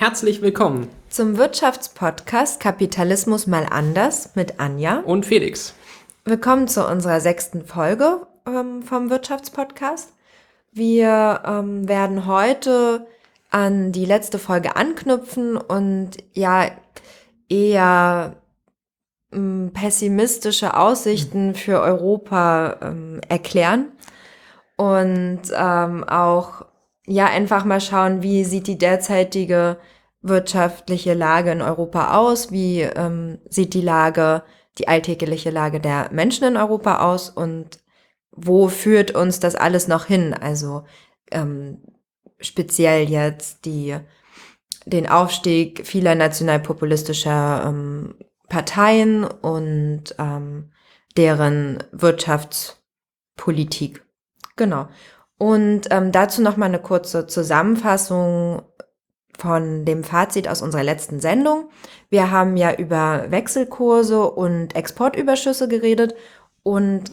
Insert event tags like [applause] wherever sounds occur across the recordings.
Herzlich willkommen zum Wirtschaftspodcast Kapitalismus mal anders mit Anja und Felix. Willkommen zu unserer sechsten Folge ähm, vom Wirtschaftspodcast. Wir ähm, werden heute an die letzte Folge anknüpfen und ja eher ähm, pessimistische Aussichten für Europa ähm, erklären und ähm, auch ja einfach mal schauen, wie sieht die derzeitige wirtschaftliche Lage in Europa aus, wie ähm, sieht die Lage, die alltägliche Lage der Menschen in Europa aus und wo führt uns das alles noch hin? Also ähm, speziell jetzt die den Aufstieg vieler nationalpopulistischer ähm, Parteien und ähm, deren Wirtschaftspolitik. Genau. Und ähm, dazu noch mal eine kurze Zusammenfassung von dem Fazit aus unserer letzten Sendung. Wir haben ja über Wechselkurse und Exportüberschüsse geredet und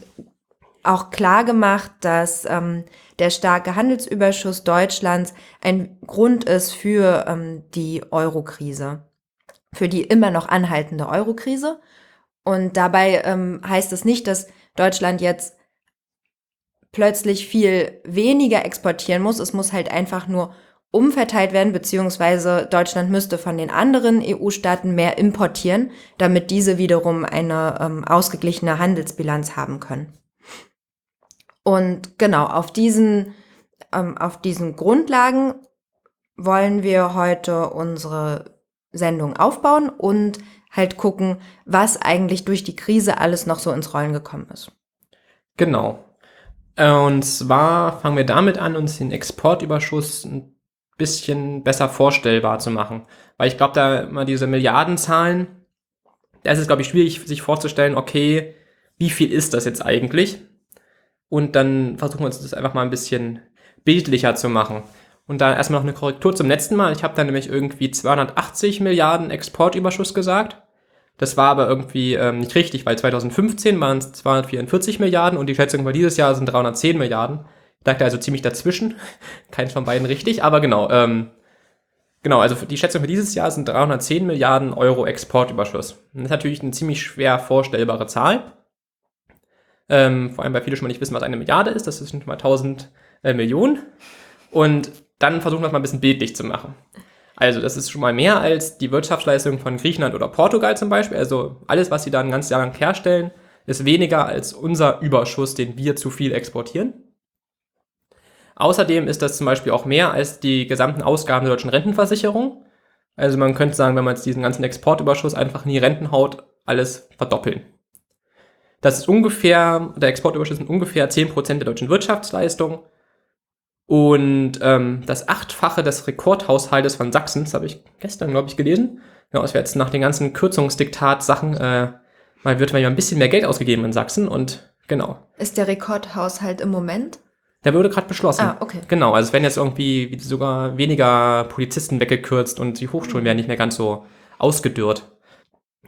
auch klar gemacht, dass ähm, der starke Handelsüberschuss Deutschlands ein Grund ist für ähm, die Eurokrise, für die immer noch anhaltende Eurokrise. Und dabei ähm, heißt es nicht, dass Deutschland jetzt plötzlich viel weniger exportieren muss. Es muss halt einfach nur umverteilt werden, beziehungsweise Deutschland müsste von den anderen EU-Staaten mehr importieren, damit diese wiederum eine ähm, ausgeglichene Handelsbilanz haben können. Und genau, auf diesen, ähm, auf diesen Grundlagen wollen wir heute unsere Sendung aufbauen und halt gucken, was eigentlich durch die Krise alles noch so ins Rollen gekommen ist. Genau. Äh, und zwar fangen wir damit an, uns den Exportüberschuss ein bisschen besser vorstellbar zu machen. Weil ich glaube, da immer diese Milliardenzahlen, da ist es, glaube ich, schwierig, sich vorzustellen, okay, wie viel ist das jetzt eigentlich? Und dann versuchen wir uns das einfach mal ein bisschen bildlicher zu machen. Und da erstmal noch eine Korrektur zum letzten Mal. Ich habe da nämlich irgendwie 280 Milliarden Exportüberschuss gesagt. Das war aber irgendwie ähm, nicht richtig, weil 2015 waren es 244 Milliarden und die Schätzung für dieses Jahr sind 310 Milliarden. Ich dachte also ziemlich dazwischen. [laughs] Keins von beiden richtig, aber genau. Ähm, genau, also die Schätzung für dieses Jahr sind 310 Milliarden Euro Exportüberschuss. das ist natürlich eine ziemlich schwer vorstellbare Zahl. Ähm, vor allem, weil viele schon mal nicht wissen, was eine Milliarde ist. Das ist schon mal 1000 äh, Millionen. Und dann versuchen wir es mal ein bisschen bildlich zu machen. Also das ist schon mal mehr als die Wirtschaftsleistung von Griechenland oder Portugal zum Beispiel. Also alles, was sie da ein ganzes Jahr lang herstellen, ist weniger als unser Überschuss, den wir zu viel exportieren. Außerdem ist das zum Beispiel auch mehr als die gesamten Ausgaben der deutschen Rentenversicherung. Also man könnte sagen, wenn man jetzt diesen ganzen Exportüberschuss einfach in die Renten haut, alles verdoppeln. Das ist ungefähr, der Exportüberschuss sind ungefähr 10% der deutschen Wirtschaftsleistung und ähm, das Achtfache des Rekordhaushaltes von Sachsen, das habe ich gestern, glaube ich, gelesen. Ja, es wird jetzt nach den ganzen Kürzungsdiktat-Sachen, äh, mal wird mal ein bisschen mehr Geld ausgegeben in Sachsen und genau. Ist der Rekordhaushalt im Moment? Der wurde gerade beschlossen. Ah, okay. Genau, also es werden jetzt irgendwie sogar weniger Polizisten weggekürzt und die Hochschulen werden nicht mehr ganz so ausgedürrt.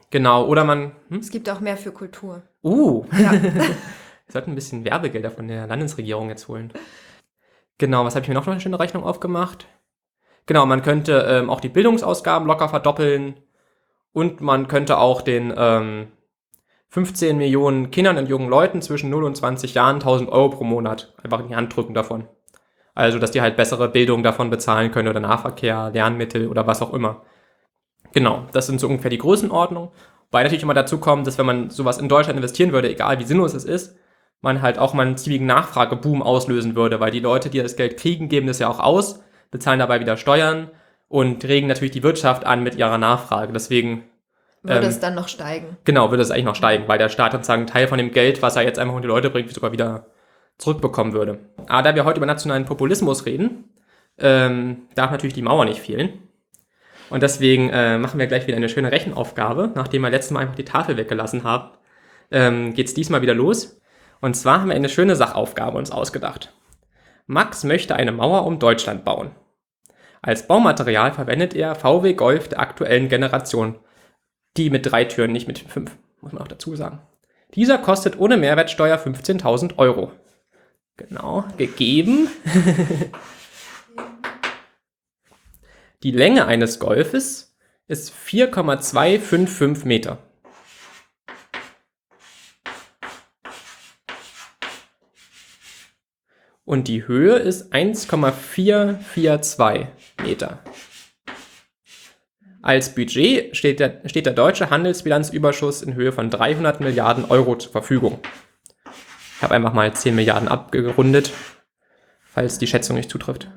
Genau, oder man. Hm? Es gibt auch mehr für Kultur. Uh. Ja. [laughs] Wir sollten ein bisschen Werbegelder von der Landesregierung jetzt holen. Genau, was habe ich mir noch eine schöne Rechnung aufgemacht? Genau, man könnte ähm, auch die Bildungsausgaben locker verdoppeln und man könnte auch den ähm, 15 Millionen Kindern und jungen Leuten zwischen 0 und 20 Jahren 1000 Euro pro Monat einfach in die Hand drücken davon. Also, dass die halt bessere Bildung davon bezahlen können oder Nahverkehr, Lernmittel oder was auch immer. Genau, das sind so ungefähr die Größenordnung. Weil natürlich immer dazu kommt, dass wenn man sowas in Deutschland investieren würde, egal wie sinnlos es ist, man halt auch mal einen ziemlichen Nachfrageboom auslösen würde, weil die Leute, die das Geld kriegen, geben das ja auch aus, bezahlen dabei wieder Steuern und regen natürlich die Wirtschaft an mit ihrer Nachfrage. Deswegen würde ähm, es dann noch steigen. Genau, würde es eigentlich noch steigen, weil der Staat sozusagen einen Teil von dem Geld, was er jetzt einfach um die Leute bringt, sogar wieder zurückbekommen würde. Aber da wir heute über nationalen Populismus reden, ähm, darf natürlich die Mauer nicht fehlen. Und deswegen äh, machen wir gleich wieder eine schöne Rechenaufgabe. Nachdem wir letztes Mal einfach die Tafel weggelassen haben, ähm, geht es diesmal wieder los. Und zwar haben wir eine schöne Sachaufgabe uns ausgedacht. Max möchte eine Mauer um Deutschland bauen. Als Baumaterial verwendet er VW Golf der aktuellen Generation. Die mit drei Türen, nicht mit fünf, muss man auch dazu sagen. Dieser kostet ohne Mehrwertsteuer 15.000 Euro. Genau, gegeben. [laughs] Die Länge eines Golfes ist 4,255 Meter. Und die Höhe ist 1,442 Meter. Als Budget steht der, steht der deutsche Handelsbilanzüberschuss in Höhe von 300 Milliarden Euro zur Verfügung. Ich habe einfach mal 10 Milliarden abgerundet, falls die Schätzung nicht zutrifft.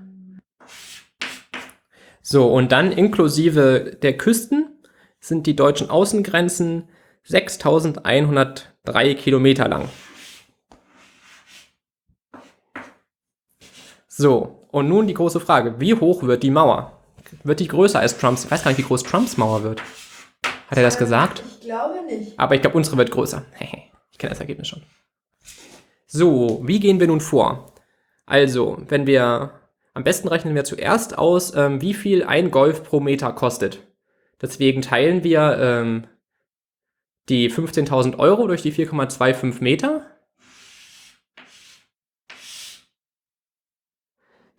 So, und dann inklusive der Küsten sind die deutschen Außengrenzen 6103 Kilometer lang. So, und nun die große Frage, wie hoch wird die Mauer? Wird die größer als Trumps? Ich weiß gar nicht, wie groß Trumps Mauer wird. Hat er das gesagt? Ich glaube nicht. Aber ich glaube, unsere wird größer. [laughs] ich kenne das Ergebnis schon. So, wie gehen wir nun vor? Also, wenn wir, am besten rechnen wir zuerst aus, ähm, wie viel ein Golf pro Meter kostet. Deswegen teilen wir ähm, die 15.000 Euro durch die 4,25 Meter.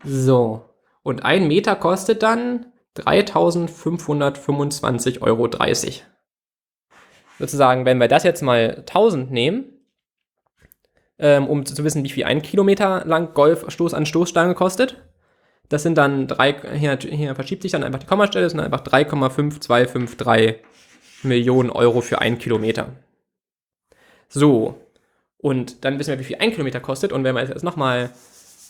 So, und ein Meter kostet dann 3.525,30 Euro. Sozusagen, wenn wir das jetzt mal 1000 nehmen, ähm, um zu wissen, wie viel ein Kilometer lang Golfstoß an Stoßstange kostet, das sind dann drei, hier, hier verschiebt sich dann einfach die Kommastelle, das sind einfach 3,5253 Millionen Euro für einen Kilometer. So, und dann wissen wir, wie viel ein Kilometer kostet. Und wenn wir jetzt nochmal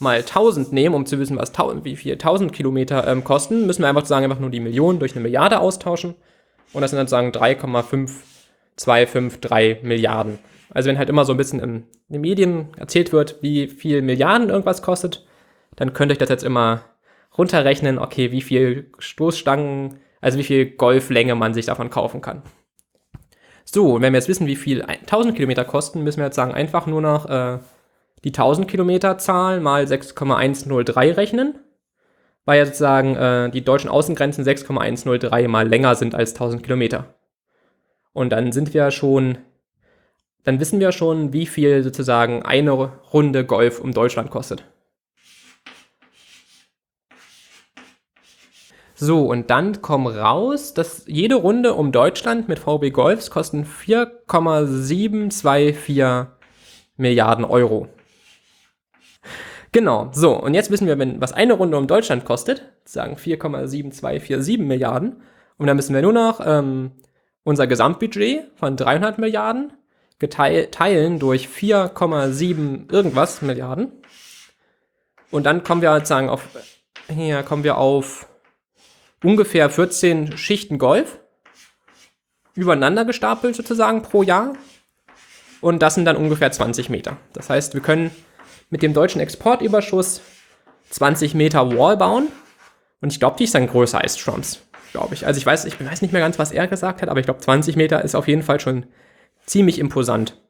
mal 1000 nehmen, um zu wissen, was wie viel 1000 Kilometer ähm, kosten, müssen wir einfach sagen, einfach nur die Millionen durch eine Milliarde austauschen. Und das sind dann sagen 3,5253 Milliarden. Also wenn halt immer so ein bisschen in den Medien erzählt wird, wie viel Milliarden irgendwas kostet, dann könnt ihr euch das jetzt immer runterrechnen, okay, wie viel Stoßstangen, also wie viel Golflänge man sich davon kaufen kann. So, und wenn wir jetzt wissen, wie viel 1000 Kilometer kosten, müssen wir jetzt sagen, einfach nur noch äh, die 1000 Kilometer Zahl mal 6,103 rechnen, weil ja sozusagen äh, die deutschen Außengrenzen 6,103 mal länger sind als 1000 Kilometer. Und dann sind wir schon, dann wissen wir schon, wie viel sozusagen eine Runde Golf um Deutschland kostet. So, und dann kommen raus, dass jede Runde um Deutschland mit VW Golfs kosten 4,724 Milliarden Euro. Genau, so, und jetzt wissen wir, wenn, was eine Runde um Deutschland kostet, sagen 4,7247 Milliarden, und dann müssen wir nur noch ähm, unser Gesamtbudget von 300 Milliarden geteilt, teilen durch 4,7 irgendwas Milliarden. Und dann kommen wir sozusagen auf, hier kommen wir auf ungefähr 14 Schichten Golf, übereinander gestapelt sozusagen pro Jahr. Und das sind dann ungefähr 20 Meter. Das heißt, wir können mit dem deutschen Exportüberschuss 20 Meter Wall bauen. Und ich glaube, die ist dann größer als Trumps, glaube ich. Also ich weiß, ich weiß nicht mehr ganz, was er gesagt hat, aber ich glaube, 20 Meter ist auf jeden Fall schon ziemlich imposant.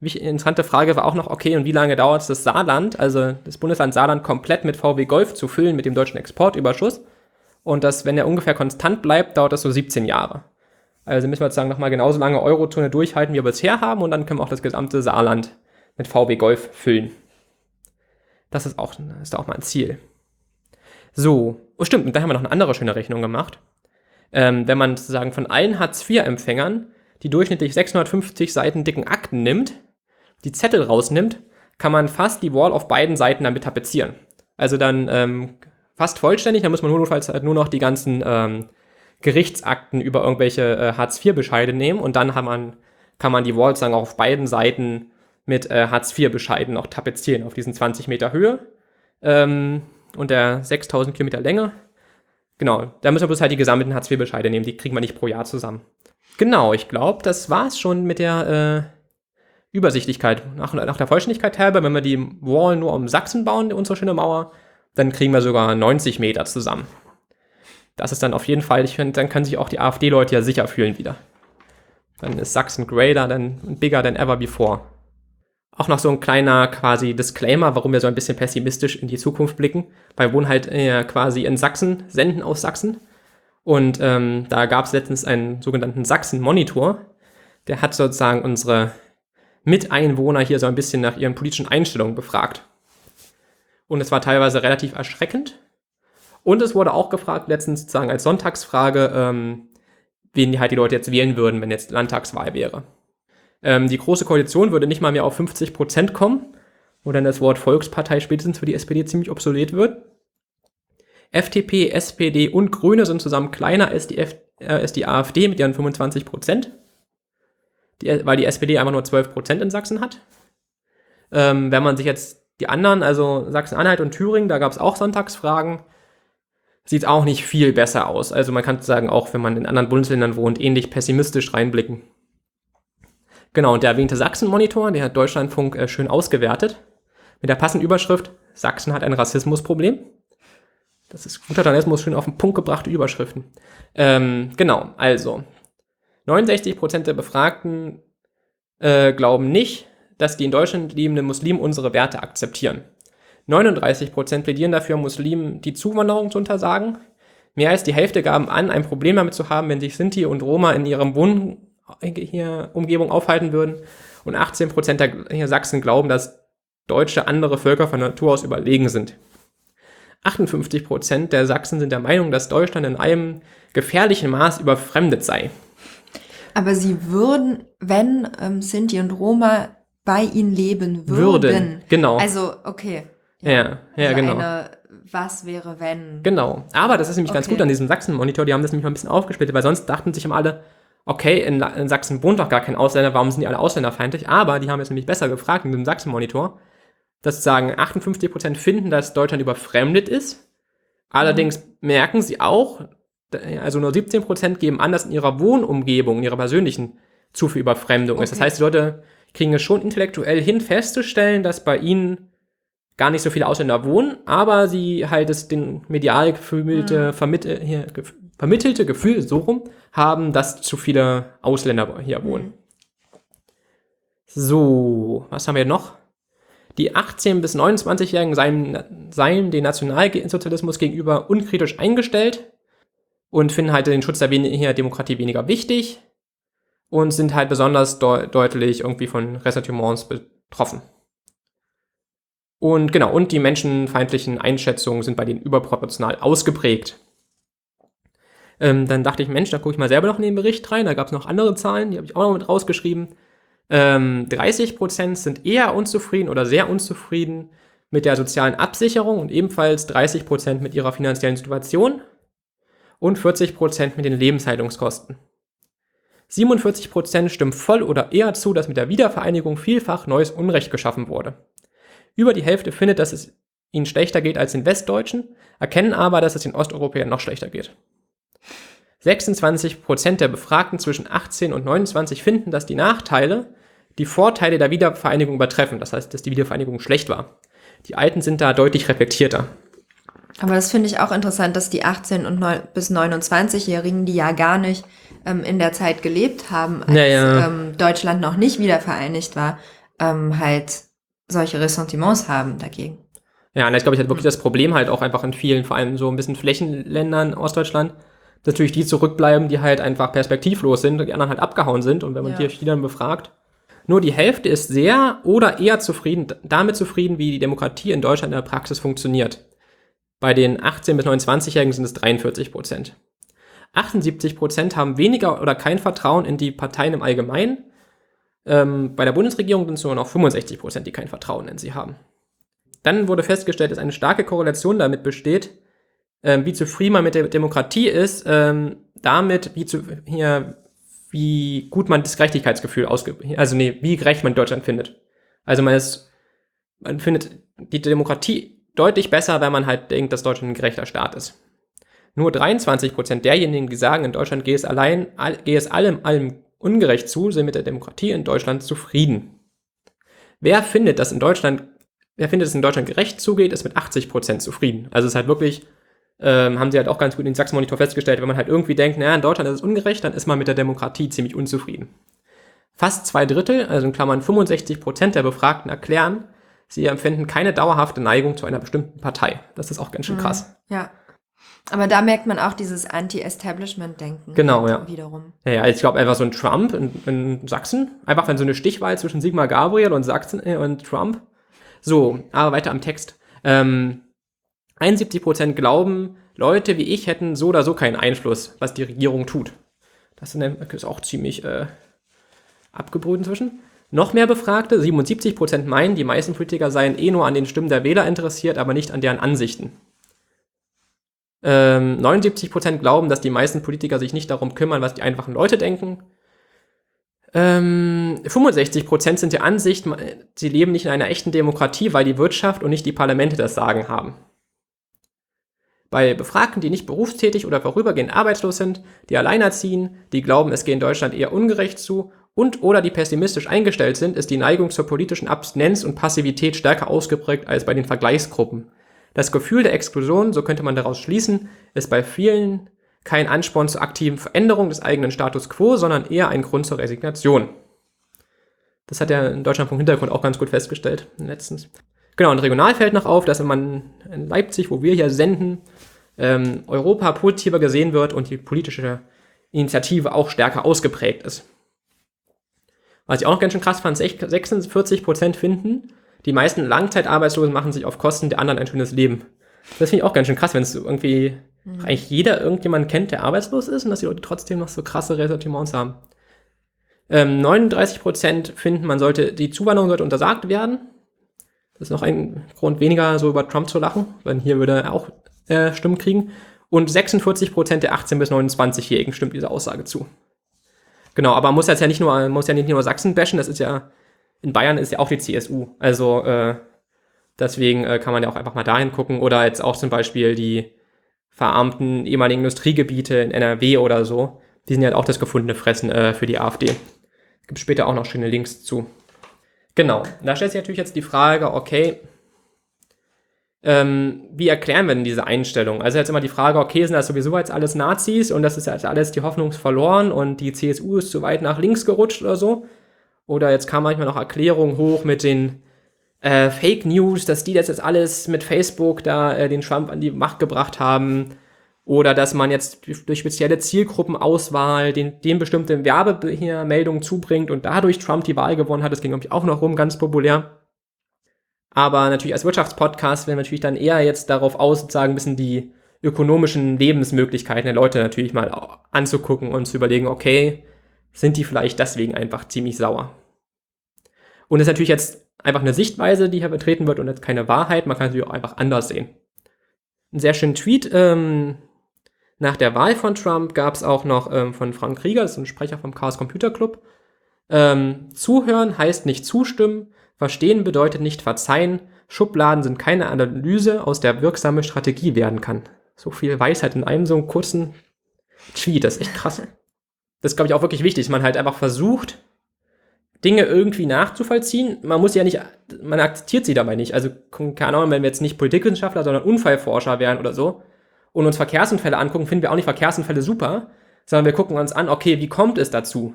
Interessante Frage war auch noch, okay, und wie lange dauert es das Saarland, also das Bundesland Saarland komplett mit VW Golf zu füllen mit dem deutschen Exportüberschuss? Und das, wenn er ungefähr konstant bleibt, dauert das so 17 Jahre. Also müssen wir sozusagen nochmal genauso lange Eurozone durchhalten, wie wir bisher haben, und dann können wir auch das gesamte Saarland mit VW Golf füllen. Das ist auch, ist auch mal ein Ziel. So, oh stimmt, und da haben wir noch eine andere schöne Rechnung gemacht. Ähm, wenn man sozusagen von allen Hartz-IV-Empfängern die durchschnittlich 650 Seiten dicken Akten nimmt, die Zettel rausnimmt, kann man fast die Wall auf beiden Seiten damit tapezieren. Also dann ähm, fast vollständig, dann muss man notfalls halt nur noch die ganzen ähm, Gerichtsakten über irgendwelche äh, Hartz-IV-Bescheide nehmen und dann man, kann man die Wall sozusagen auch auf beiden Seiten mit äh, Hartz-IV-Bescheiden auch tapezieren auf diesen 20 Meter Höhe ähm, und der 6000 Kilometer Länge. Genau, da müssen wir bloß halt die gesammelten Hartz-IV-Bescheide nehmen, die kriegen wir nicht pro Jahr zusammen. Genau, ich glaube, das war es schon mit der äh, Übersichtlichkeit. Nach, nach der Vollständigkeit halber, wenn wir die Wall nur um Sachsen bauen, unsere schöne Mauer, dann kriegen wir sogar 90 Meter zusammen. Das ist dann auf jeden Fall, ich finde, dann können sich auch die AfD-Leute ja sicher fühlen wieder. Dann ist Sachsen greater than, bigger than ever before. Auch noch so ein kleiner quasi Disclaimer, warum wir so ein bisschen pessimistisch in die Zukunft blicken, weil wir wohnen halt äh, quasi in Sachsen, senden aus Sachsen. Und ähm, da gab es letztens einen sogenannten Sachsen-Monitor, der hat sozusagen unsere Miteinwohner hier so ein bisschen nach ihren politischen Einstellungen befragt. Und es war teilweise relativ erschreckend. Und es wurde auch gefragt, letztens sozusagen als Sonntagsfrage, ähm, wen die halt die Leute jetzt wählen würden, wenn jetzt Landtagswahl wäre. Ähm, die Große Koalition würde nicht mal mehr auf 50 Prozent kommen, wo dann das Wort Volkspartei spätestens für die SPD ziemlich obsolet wird. FDP, SPD und Grüne sind zusammen kleiner als die, F äh, als die AfD mit ihren 25 Prozent, weil die SPD einfach nur 12 Prozent in Sachsen hat. Ähm, wenn man sich jetzt die anderen, also Sachsen-Anhalt und Thüringen, da gab es auch Sonntagsfragen, sieht auch nicht viel besser aus. Also man kann sagen, auch wenn man in anderen Bundesländern wohnt, ähnlich pessimistisch reinblicken. Genau, und der erwähnte Sachsen-Monitor, der hat Deutschlandfunk äh, schön ausgewertet, mit der passenden Überschrift, Sachsen hat ein Rassismusproblem. Das ist guter Journalismus, schön auf den Punkt gebrachte Überschriften. Ähm, genau, also 69% der Befragten äh, glauben nicht, dass die in Deutschland lebenden Muslimen unsere Werte akzeptieren. 39% plädieren dafür, Muslimen die Zuwanderung zu untersagen. Mehr als die Hälfte gaben an, ein Problem damit zu haben, wenn sich Sinti und Roma in ihrem Wohn hier Umgebung aufhalten würden. Und 18% der Sachsen glauben, dass Deutsche andere Völker von Natur aus überlegen sind. 58 Prozent der Sachsen sind der Meinung, dass Deutschland in einem gefährlichen Maß überfremdet sei. Aber sie würden, wenn ähm, Sinti und Roma bei ihnen leben würden. Würden, genau. Also, okay. Ja, ja, ja also genau. Eine, was wäre, wenn. Genau. Aber das ist nämlich okay. ganz gut an diesem Sachsen-Monitor. Die haben das nämlich mal ein bisschen aufgesplittet, weil sonst dachten sich immer alle, okay, in, in, Sachsen wohnt doch gar kein Ausländer, warum sind die alle ausländerfeindlich? Aber die haben jetzt nämlich besser gefragt in dem Sachsen-Monitor dass sagen 58% finden, dass Deutschland überfremdet ist. Allerdings merken sie auch, also nur 17% geben an, dass in ihrer Wohnumgebung, in ihrer persönlichen, zu viel Überfremdung okay. ist. Das heißt, die Leute kriegen es schon intellektuell hin, festzustellen, dass bei ihnen gar nicht so viele Ausländer wohnen, aber sie halt es den medial gefühlte, mhm. vermittel, hier, gef vermittelte Gefühl so rum haben, dass zu viele Ausländer hier wohnen. Mhm. So, was haben wir noch? Die 18- bis 29-Jährigen seien, seien den Nationalsozialismus gegenüber unkritisch eingestellt und finden halt den Schutz der Demokratie weniger wichtig und sind halt besonders de deutlich irgendwie von Ressentiments betroffen. Und genau, und die menschenfeindlichen Einschätzungen sind bei denen überproportional ausgeprägt. Ähm, dann dachte ich, Mensch, da gucke ich mal selber noch in den Bericht rein. Da gab es noch andere Zahlen, die habe ich auch noch mit rausgeschrieben. Ähm, 30% sind eher unzufrieden oder sehr unzufrieden mit der sozialen Absicherung und ebenfalls 30% mit ihrer finanziellen Situation und 40% mit den Lebenshaltungskosten. 47% stimmen voll oder eher zu, dass mit der Wiedervereinigung vielfach neues Unrecht geschaffen wurde. Über die Hälfte findet, dass es ihnen schlechter geht als den Westdeutschen, erkennen aber, dass es den Osteuropäern noch schlechter geht. 26% der Befragten zwischen 18 und 29 finden, dass die Nachteile die Vorteile der Wiedervereinigung übertreffen. Das heißt, dass die Wiedervereinigung schlecht war. Die Alten sind da deutlich reflektierter. Aber das finde ich auch interessant, dass die 18- und 9 bis 29-Jährigen, die ja gar nicht ähm, in der Zeit gelebt haben, als ja, ja. Ähm, Deutschland noch nicht wiedervereinigt war, ähm, halt solche Ressentiments haben dagegen. Ja, und ich glaube, ich hatte wirklich das Problem halt auch einfach in vielen, vor allem so ein bisschen Flächenländern Ostdeutschland, natürlich die zurückbleiben, die halt einfach perspektivlos sind und die anderen halt abgehauen sind. Und wenn man ja. die dann befragt, nur die Hälfte ist sehr oder eher zufrieden, damit zufrieden, wie die Demokratie in Deutschland in der Praxis funktioniert. Bei den 18- bis 29-Jährigen sind es 43 Prozent. 78 Prozent haben weniger oder kein Vertrauen in die Parteien im Allgemeinen. Ähm, bei der Bundesregierung sind es nur noch 65 Prozent, die kein Vertrauen in sie haben. Dann wurde festgestellt, dass eine starke Korrelation damit besteht, ähm, wie zufrieden man mit der Demokratie ist, ähm, damit, wie, zu, hier, wie gut man das Gerechtigkeitsgefühl ausge, also nee, wie gerecht man Deutschland findet. Also man ist, man findet die Demokratie deutlich besser, wenn man halt denkt, dass Deutschland ein gerechter Staat ist. Nur 23 Prozent derjenigen, die sagen, in Deutschland gehe es allein, all, gehe es allem, allem ungerecht zu, sind mit der Demokratie in Deutschland zufrieden. Wer findet, dass in Deutschland, wer findet, dass in Deutschland gerecht zugeht, ist mit 80 Prozent zufrieden. Also es ist halt wirklich ähm, haben sie halt auch ganz gut in den Sachsen-Monitor festgestellt, wenn man halt irgendwie denkt, naja, in Deutschland ist es ungerecht, dann ist man mit der Demokratie ziemlich unzufrieden. Fast zwei Drittel, also in Klammern 65 Prozent der Befragten erklären, sie empfinden keine dauerhafte Neigung zu einer bestimmten Partei. Das ist auch ganz schön mhm. krass. Ja. Aber da merkt man auch dieses Anti-Establishment-Denken. Genau, ja. Wiederum. Ja, ja, ich glaube einfach so ein Trump in, in, Sachsen, einfach wenn so eine Stichwahl zwischen Sigmar Gabriel und Sachsen äh, und Trump. So, aber weiter am Text. Ähm, 71% glauben, Leute wie ich hätten so oder so keinen Einfluss, was die Regierung tut. Das ist auch ziemlich äh, abgebrüht inzwischen. Noch mehr Befragte, 77% meinen, die meisten Politiker seien eh nur an den Stimmen der Wähler interessiert, aber nicht an deren Ansichten. Ähm, 79% glauben, dass die meisten Politiker sich nicht darum kümmern, was die einfachen Leute denken. Ähm, 65% sind der Ansicht, sie leben nicht in einer echten Demokratie, weil die Wirtschaft und nicht die Parlamente das Sagen haben. Bei Befragten, die nicht berufstätig oder vorübergehend arbeitslos sind, die alleinerziehen, die glauben, es gehe in Deutschland eher ungerecht zu und oder die pessimistisch eingestellt sind, ist die Neigung zur politischen Abstinenz und Passivität stärker ausgeprägt als bei den Vergleichsgruppen. Das Gefühl der Exklusion, so könnte man daraus schließen, ist bei vielen kein Ansporn zur aktiven Veränderung des eigenen Status quo, sondern eher ein Grund zur Resignation. Das hat er in Deutschland vom Hintergrund auch ganz gut festgestellt letztens. Genau, und regional fällt noch auf, dass man in Leipzig, wo wir hier senden, ähm, Europa positiver gesehen wird und die politische Initiative auch stärker ausgeprägt ist. Was ich auch noch ganz schön krass fand, 46% finden, die meisten Langzeitarbeitslosen machen sich auf Kosten der anderen ein schönes Leben. Das finde ich auch ganz schön krass, wenn es irgendwie mhm. eigentlich jeder irgendjemanden kennt, der arbeitslos ist und dass die Leute trotzdem noch so krasse Ressentiments haben. Ähm, 39% finden, man sollte, die Zuwanderung sollte untersagt werden. Das ist noch ein Grund weniger, so über Trump zu lachen, weil hier würde er auch äh, Stimmen kriegen. Und 46% der 18- bis 29-Jährigen stimmt diese Aussage zu. Genau, aber man muss jetzt ja nicht nur, muss ja nicht nur Sachsen bashen, das ist ja, in Bayern ist ja auch die CSU. Also äh, deswegen äh, kann man ja auch einfach mal dahin gucken. Oder jetzt auch zum Beispiel die verarmten ehemaligen Industriegebiete in NRW oder so. Die sind ja auch das gefundene Fressen äh, für die AfD. Gibt später auch noch schöne Links zu. Genau, da stellt sich natürlich jetzt die Frage, okay, ähm, wie erklären wir denn diese Einstellung? Also jetzt immer die Frage, okay, sind das sowieso jetzt alles Nazis und das ist jetzt alles die Hoffnung verloren und die CSU ist zu weit nach links gerutscht oder so? Oder jetzt kam manchmal noch Erklärungen hoch mit den äh, Fake News, dass die das jetzt alles mit Facebook da äh, den Trump an die Macht gebracht haben. Oder dass man jetzt durch spezielle Zielgruppenauswahl den, den bestimmte Werbemeldungen zubringt und dadurch Trump die Wahl gewonnen hat. Das ging, glaube ich, auch noch rum, ganz populär. Aber natürlich als Wirtschaftspodcast werden wir natürlich dann eher jetzt darauf aus, sozusagen ein bisschen die ökonomischen Lebensmöglichkeiten der Leute natürlich mal anzugucken und zu überlegen, okay, sind die vielleicht deswegen einfach ziemlich sauer? Und das ist natürlich jetzt einfach eine Sichtweise, die hier betreten wird und jetzt keine Wahrheit. Man kann natürlich auch einfach anders sehen. Ein sehr schönen Tweet ähm, nach der Wahl von Trump gab es auch noch ähm, von Frank Krieger, das ist ein Sprecher vom Chaos Computer Club. Ähm, zuhören heißt nicht zustimmen, Verstehen bedeutet nicht verzeihen. Schubladen sind keine Analyse, aus der wirksame Strategie werden kann. So viel Weisheit in einem so kurzen Tweet, das ist echt krass. Das ist, glaube ich, auch wirklich wichtig, dass man halt einfach versucht, Dinge irgendwie nachzuvollziehen. Man muss ja nicht, man akzeptiert sie dabei nicht. Also, keine Ahnung, wenn wir jetzt nicht Politikwissenschaftler, sondern Unfallforscher wären oder so und uns Verkehrsunfälle angucken, finden wir auch nicht Verkehrsunfälle super, sondern wir gucken uns an, okay, wie kommt es dazu?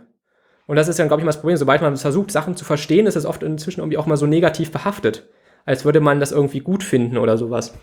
Und das ist dann, glaube ich, mal das Problem. Sobald man versucht, Sachen zu verstehen, ist es oft inzwischen irgendwie auch mal so negativ behaftet. Als würde man das irgendwie gut finden oder sowas.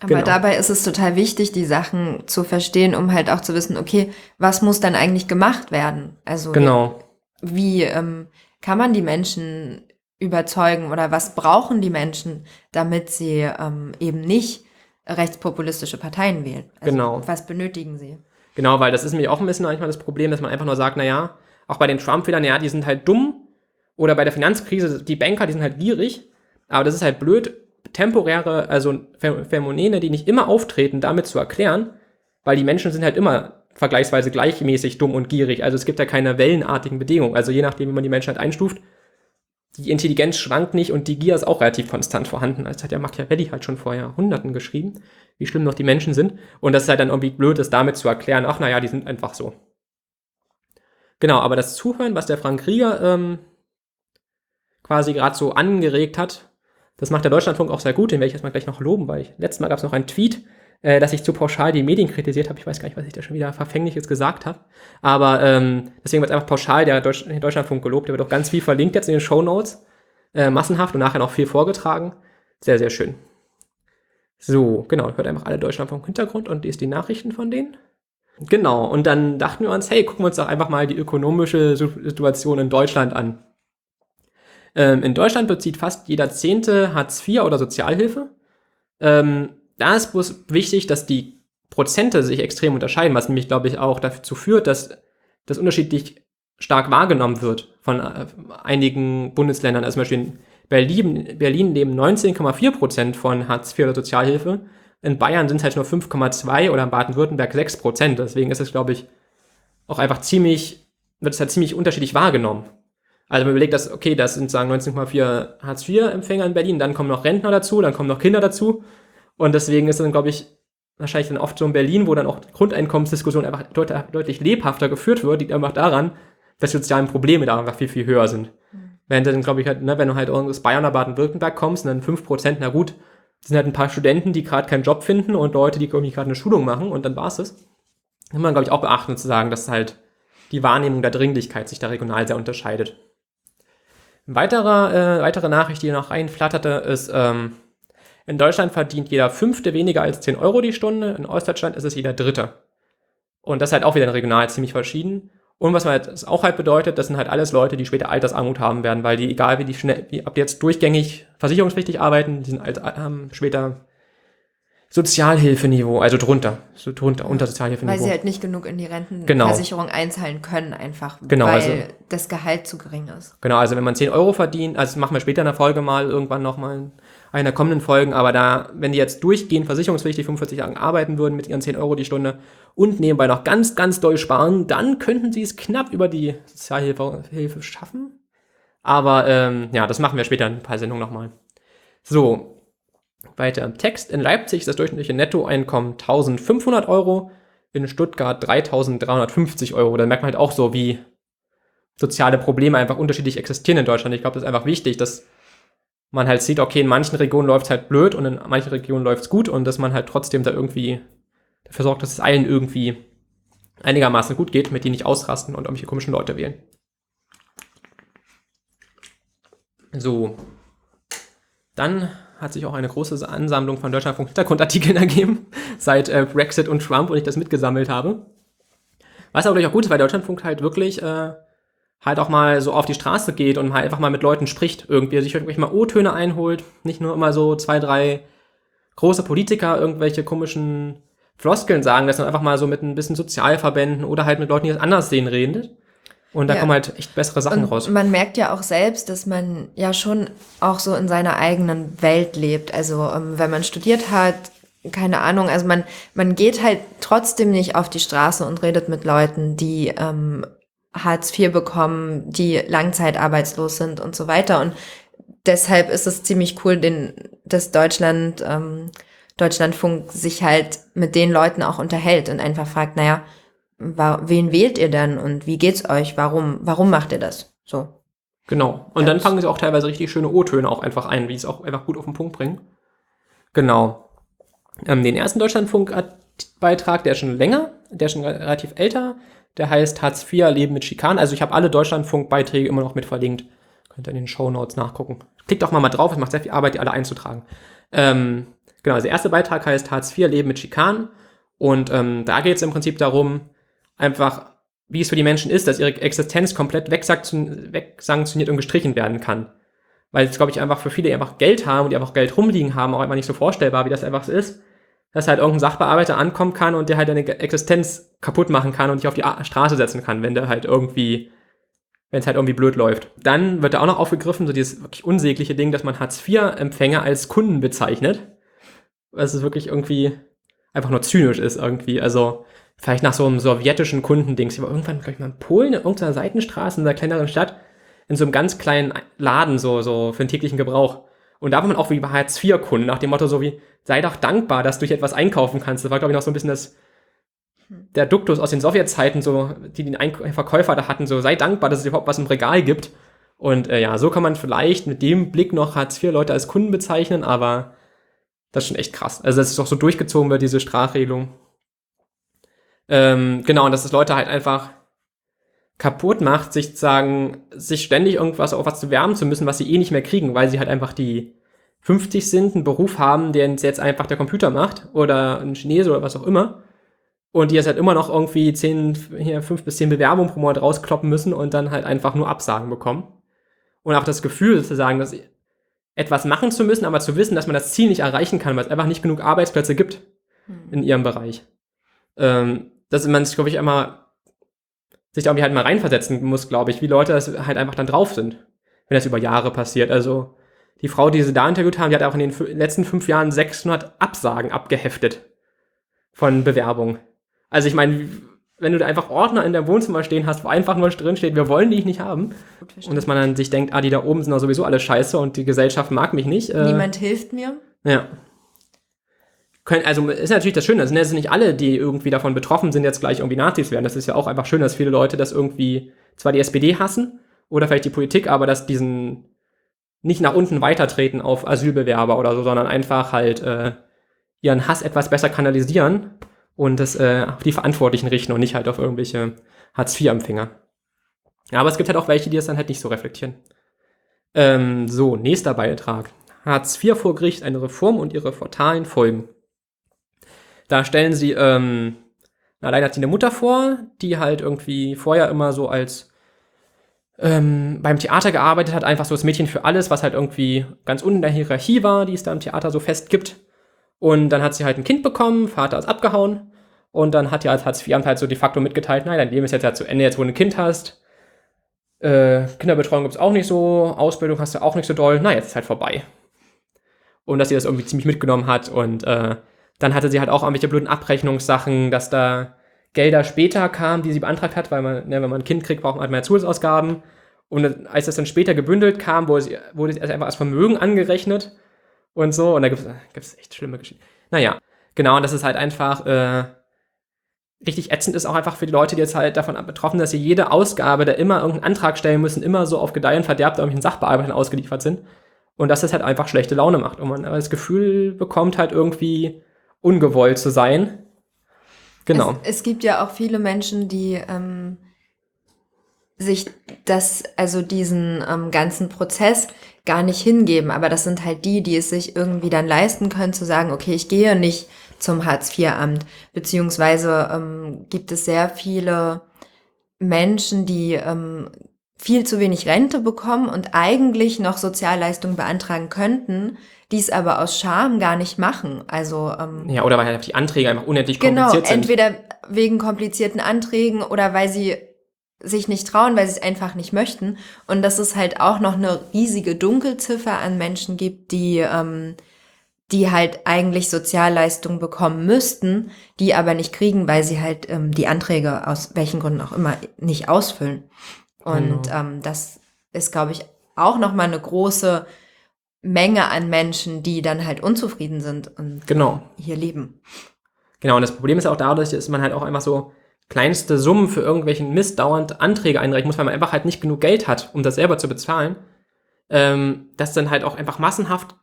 Aber genau. dabei ist es total wichtig, die Sachen zu verstehen, um halt auch zu wissen, okay, was muss dann eigentlich gemacht werden? Also genau. wie ähm, kann man die Menschen überzeugen oder was brauchen die Menschen, damit sie ähm, eben nicht rechtspopulistische Parteien wählen? Also genau. Was benötigen sie? Genau, weil das ist nämlich auch ein bisschen manchmal das Problem, dass man einfach nur sagt, na ja, auch bei den Trump-Wählern, ja, die sind halt dumm. Oder bei der Finanzkrise, die Banker, die sind halt gierig. Aber das ist halt blöd, temporäre, also Phänomene, die nicht immer auftreten, damit zu erklären, weil die Menschen sind halt immer vergleichsweise gleichmäßig dumm und gierig. Also es gibt ja keine wellenartigen Bedingungen. Also je nachdem, wie man die Menschheit einstuft, die Intelligenz schwankt nicht und die Gier ist auch relativ konstant vorhanden. Das hat ja Machiavelli halt schon vor Jahrhunderten geschrieben, wie schlimm noch die Menschen sind. Und das ist halt dann irgendwie blöd, das damit zu erklären, ach naja, die sind einfach so. Genau, aber das Zuhören, was der Frank Krieger ähm, quasi gerade so angeregt hat, das macht der Deutschlandfunk auch sehr gut, den werde ich erstmal gleich noch loben, weil ich, letztes Mal gab es noch einen Tweet, äh, dass ich zu pauschal die Medien kritisiert habe. Ich weiß gar nicht, was ich da schon wieder verfänglich jetzt gesagt habe. Aber ähm, deswegen wird einfach pauschal der Deutsch Deutschlandfunk gelobt. Der wird auch ganz viel verlinkt jetzt in den Show Notes. Äh, massenhaft und nachher noch viel vorgetragen. Sehr, sehr schön. So, genau, hört einfach alle Deutschlandfunk Hintergrund und liest die Nachrichten von denen. Genau, und dann dachten wir uns, hey, gucken wir uns doch einfach mal die ökonomische Situation in Deutschland an. Ähm, in Deutschland bezieht fast jeder Zehnte Hartz IV oder Sozialhilfe. Ähm, da ist bloß wichtig, dass die Prozente sich extrem unterscheiden, was nämlich, glaube ich, auch dazu führt, dass das unterschiedlich stark wahrgenommen wird von äh, einigen Bundesländern. Also zum Beispiel in Berlin, Berlin leben 19,4 Prozent von Hartz IV oder Sozialhilfe. In Bayern sind es halt nur 5,2 oder in Baden-Württemberg 6 Prozent. Deswegen ist es, glaube ich, auch einfach ziemlich, wird es halt ziemlich unterschiedlich wahrgenommen. Also man überlegt, dass, okay, das sind sagen 19,4 Hartz-IV-Empfänger in Berlin, dann kommen noch Rentner dazu, dann kommen noch Kinder dazu. Und deswegen ist es dann, glaube ich, wahrscheinlich dann oft so in Berlin, wo dann auch Grundeinkommensdiskussion einfach deut deutlich lebhafter geführt wird, liegt einfach daran, dass die sozialen Probleme da einfach viel, viel höher sind. Mhm. Während dann, glaube ich, halt, ne, wenn du halt aus Bayern oder Baden-Württemberg kommst, dann 5%, na gut, sind halt ein paar Studenten, die gerade keinen Job finden und Leute, die irgendwie gerade eine Schulung machen und dann war es das. Muss man, glaube ich, auch beachten zu sagen, dass halt die Wahrnehmung der Dringlichkeit sich da regional sehr unterscheidet. Eine weitere, äh, weitere Nachricht, die noch reinflatterte, ist, ähm, in Deutschland verdient jeder Fünfte weniger als 10 Euro die Stunde, in Ostdeutschland ist es jeder Dritte. Und das ist halt auch wieder regional ziemlich verschieden. Und was man halt auch halt bedeutet, das sind halt alles Leute, die später Altersarmut haben werden, weil die, egal wie die schnell, wie ab jetzt durchgängig versicherungspflichtig arbeiten, die sind alt, haben später Sozialhilfeniveau, also drunter, so drunter, unter Sozialhilfeniveau. Weil sie halt nicht genug in die Rentenversicherung genau. einzahlen können, einfach, genau, weil also, das Gehalt zu gering ist. Genau, also wenn man 10 Euro verdient, also das machen wir später in der Folge mal, irgendwann nochmal einer kommenden Folgen, aber da, wenn die jetzt durchgehend versicherungspflichtig 45 Jahre arbeiten würden mit ihren 10 Euro die Stunde und nebenbei noch ganz, ganz doll sparen, dann könnten sie es knapp über die Sozialhilfe Hilfe schaffen. Aber ähm, ja, das machen wir später in ein paar Sendungen nochmal. So, weiter im Text. In Leipzig ist das durchschnittliche Nettoeinkommen 1500 Euro, in Stuttgart 3350 Euro. Da merkt man halt auch so, wie soziale Probleme einfach unterschiedlich existieren in Deutschland. Ich glaube, das ist einfach wichtig, dass man halt sieht, okay, in manchen Regionen läuft es halt blöd und in manchen Regionen läuft es gut und dass man halt trotzdem da irgendwie dafür sorgt, dass es allen irgendwie einigermaßen gut geht, mit denen nicht ausrasten und irgendwelche komischen Leute wählen. So. Dann hat sich auch eine große Ansammlung von Deutschlandfunk Hintergrundartikeln [laughs] ergeben, seit äh, Brexit und Trump und ich das mitgesammelt habe. Was aber auch gut ist, weil Deutschlandfunk halt wirklich äh, halt auch mal so auf die Straße geht und halt einfach mal mit Leuten spricht, irgendwie sich wirklich mal O-Töne einholt, nicht nur immer so zwei, drei große Politiker irgendwelche komischen Floskeln sagen, dass man einfach mal so mit ein bisschen Sozialverbänden oder halt mit Leuten, die das anders sehen, redet. Und da ja. kommen halt echt bessere Sachen und raus. Man merkt ja auch selbst, dass man ja schon auch so in seiner eigenen Welt lebt. Also ähm, wenn man studiert hat, keine Ahnung, also man, man geht halt trotzdem nicht auf die Straße und redet mit Leuten, die ähm, Hartz IV bekommen, die langzeitarbeitslos sind und so weiter. Und deshalb ist es ziemlich cool, den, dass Deutschland, ähm, Deutschlandfunk sich halt mit den Leuten auch unterhält und einfach fragt, naja, wen wählt ihr denn und wie geht's euch? Warum, warum macht ihr das? So. Genau. Und ja, dann fangen sie auch teilweise richtig schöne O-Töne auch einfach ein, wie es auch einfach gut auf den Punkt bringen. Genau. Ähm, den ersten Deutschlandfunk-Beitrag, der ist schon länger, der ist schon relativ älter, der heißt Hartz IV Leben mit Schikanen. Also ich habe alle Deutschlandfunk-Beiträge immer noch mit verlinkt. Könnt ihr in den Show Notes nachgucken. Klickt auch mal, mal drauf, es macht sehr viel Arbeit, die alle einzutragen. Ähm, genau, also der erste Beitrag heißt Hartz IV Leben mit Schikanen. Und ähm, da geht es im Prinzip darum, einfach, wie es für die Menschen ist, dass ihre Existenz komplett wegsanktioniert und gestrichen werden kann. Weil es, glaube ich, einfach für viele, die einfach Geld haben und die einfach Geld rumliegen haben, auch einfach nicht so vorstellbar, wie das einfach ist, dass halt irgendein Sachbearbeiter ankommen kann und der halt deine Existenz kaputt machen kann und dich auf die Straße setzen kann, wenn der halt irgendwie, wenn es halt irgendwie blöd läuft. Dann wird da auch noch aufgegriffen, so dieses wirklich unsägliche Ding, dass man Hartz-IV-Empfänger als Kunden bezeichnet. Was es wirklich irgendwie einfach nur zynisch ist irgendwie. Also, vielleicht nach so einem sowjetischen Kundendings. Ich war irgendwann, glaube ich, mal in Polen, in irgendeiner Seitenstraße in einer kleineren Stadt, in so einem ganz kleinen Laden, so, so für den täglichen Gebrauch. Und da war man auch wie bei Hartz-IV-Kunden, nach dem Motto so wie, sei doch dankbar, dass du hier etwas einkaufen kannst. Das war, glaube ich, noch so ein bisschen das, der Duktus aus den Sowjetzeiten, so, die den Verkäufer da hatten, so, sei dankbar, dass es überhaupt was im Regal gibt. Und äh, ja, so kann man vielleicht mit dem Blick noch Hartz-IV-Leute als Kunden bezeichnen, aber das ist schon echt krass. Also, dass es doch so durchgezogen wird, diese Sprachregelung. Ähm, genau, und dass es Leute halt einfach kaputt macht, sich sagen, sich ständig irgendwas auf was zu wärmen zu müssen, was sie eh nicht mehr kriegen, weil sie halt einfach die 50 sind, einen Beruf haben, den jetzt einfach der Computer macht oder ein Chinese oder was auch immer. Und die jetzt halt immer noch irgendwie 10, hier 5 bis 10 Bewerbungen pro Monat rauskloppen müssen und dann halt einfach nur Absagen bekommen. Und auch das Gefühl sozusagen, dass etwas machen zu müssen, aber zu wissen, dass man das Ziel nicht erreichen kann, weil es einfach nicht genug Arbeitsplätze gibt Hm. in ihrem Bereich. Ähm, dass man sich, glaube ich, einmal sich da irgendwie halt mal reinversetzen muss, glaube ich, wie Leute das halt einfach dann drauf sind, wenn das über Jahre passiert. Also die Frau, die sie da interviewt haben, die hat auch in den letzten fünf Jahren 600 Absagen abgeheftet von Bewerbungen. Also ich meine, wenn du da einfach Ordner in deinem Wohnzimmer stehen hast, wo einfach nur drin steht, wir wollen dich nicht haben, und dass man dann sich denkt, ah, die da oben sind doch sowieso alle scheiße und die Gesellschaft mag mich nicht. Äh, Niemand hilft mir. Ja. Können, also ist natürlich das Schöne, es sind nicht alle, die irgendwie davon betroffen sind, jetzt gleich irgendwie Nazis werden. Das ist ja auch einfach schön, dass viele Leute das irgendwie zwar die SPD hassen oder vielleicht die Politik, aber dass diesen nicht nach unten weitertreten auf Asylbewerber oder so, sondern einfach halt äh, ihren Hass etwas besser kanalisieren und das äh, auf die Verantwortlichen richten und nicht halt auf irgendwelche Hartz-IV-Empfänger. Ja, aber es gibt halt auch welche, die das dann halt nicht so reflektieren. Ähm, so, nächster Beitrag. Hartz IV vor Gericht, eine Reform und ihre fatalen Folgen. Da stellen sie ähm, eine alleinerziehende Mutter vor, die halt irgendwie vorher immer so als ähm, beim Theater gearbeitet hat, einfach so das Mädchen für alles, was halt irgendwie ganz unten in der Hierarchie war, die es da im Theater so fest gibt. Und dann hat sie halt ein Kind bekommen, Vater ist abgehauen. Und dann hat ja als Hartz-IV-Amt halt so de facto mitgeteilt, nein, dein Leben ist jetzt ja zu Ende, jetzt wo du ein Kind hast. Äh, Kinderbetreuung gibt's auch nicht so, Ausbildung hast du auch nicht so doll, na, jetzt ist halt vorbei. Und dass sie das irgendwie ziemlich mitgenommen hat. Und äh, dann hatte sie halt auch irgendwelche blöden Abrechnungssachen, dass da Gelder später kamen, die sie beantragt hat, weil man, ne, wenn man ein Kind kriegt, braucht man halt mehr Zusatzausgaben. Und als das dann später gebündelt kam, wurde, sie, wurde erst einfach als Vermögen angerechnet und so. Und da gibt es echt schlimme Geschichten. Naja, genau, und das ist halt einfach äh, richtig ätzend ist auch einfach für die Leute, die jetzt halt davon betroffen sind, dass sie jede Ausgabe da immer irgendeinen Antrag stellen müssen, immer so auf Gedeih und Verderb irgendwelchen Sachbearbeitern ausgeliefert sind. Und dass das halt einfach schlechte Laune macht. Und man aber das Gefühl bekommt halt irgendwie ungewollt zu sein. Genau. Es, es gibt ja auch viele Menschen, die ähm, sich das, also diesen ähm, ganzen Prozess gar nicht hingeben. Aber das sind halt die, die es sich irgendwie dann leisten können, zu sagen, okay, ich gehe nicht zum Hartz-IV-Amt. Beziehungsweise ähm, gibt es sehr viele Menschen, die ähm, viel zu wenig Rente bekommen und eigentlich noch Sozialleistungen beantragen könnten, dies aber aus Scham gar nicht machen. Also ähm, Ja, oder weil halt die Anträge einfach unendlich Genau, kompliziert sind. entweder wegen komplizierten Anträgen oder weil sie sich nicht trauen, weil sie es einfach nicht möchten. Und dass es halt auch noch eine riesige Dunkelziffer an Menschen gibt, die, ähm, die halt eigentlich Sozialleistungen bekommen müssten, die aber nicht kriegen, weil sie halt ähm, die Anträge aus welchen Gründen auch immer nicht ausfüllen. Und Genau. ähm, das ist, glaube ich, auch nochmal eine große Menge an Menschen, die dann halt unzufrieden sind und Genau. hier leben. Genau, und das Problem ist auch dadurch, dass man halt auch einfach so kleinste Summen für irgendwelchen Mist dauernd Anträge einreichen muss, weil man einfach halt nicht genug Geld hat, um das selber zu bezahlen, ähm, dass dann halt auch einfach massenhaft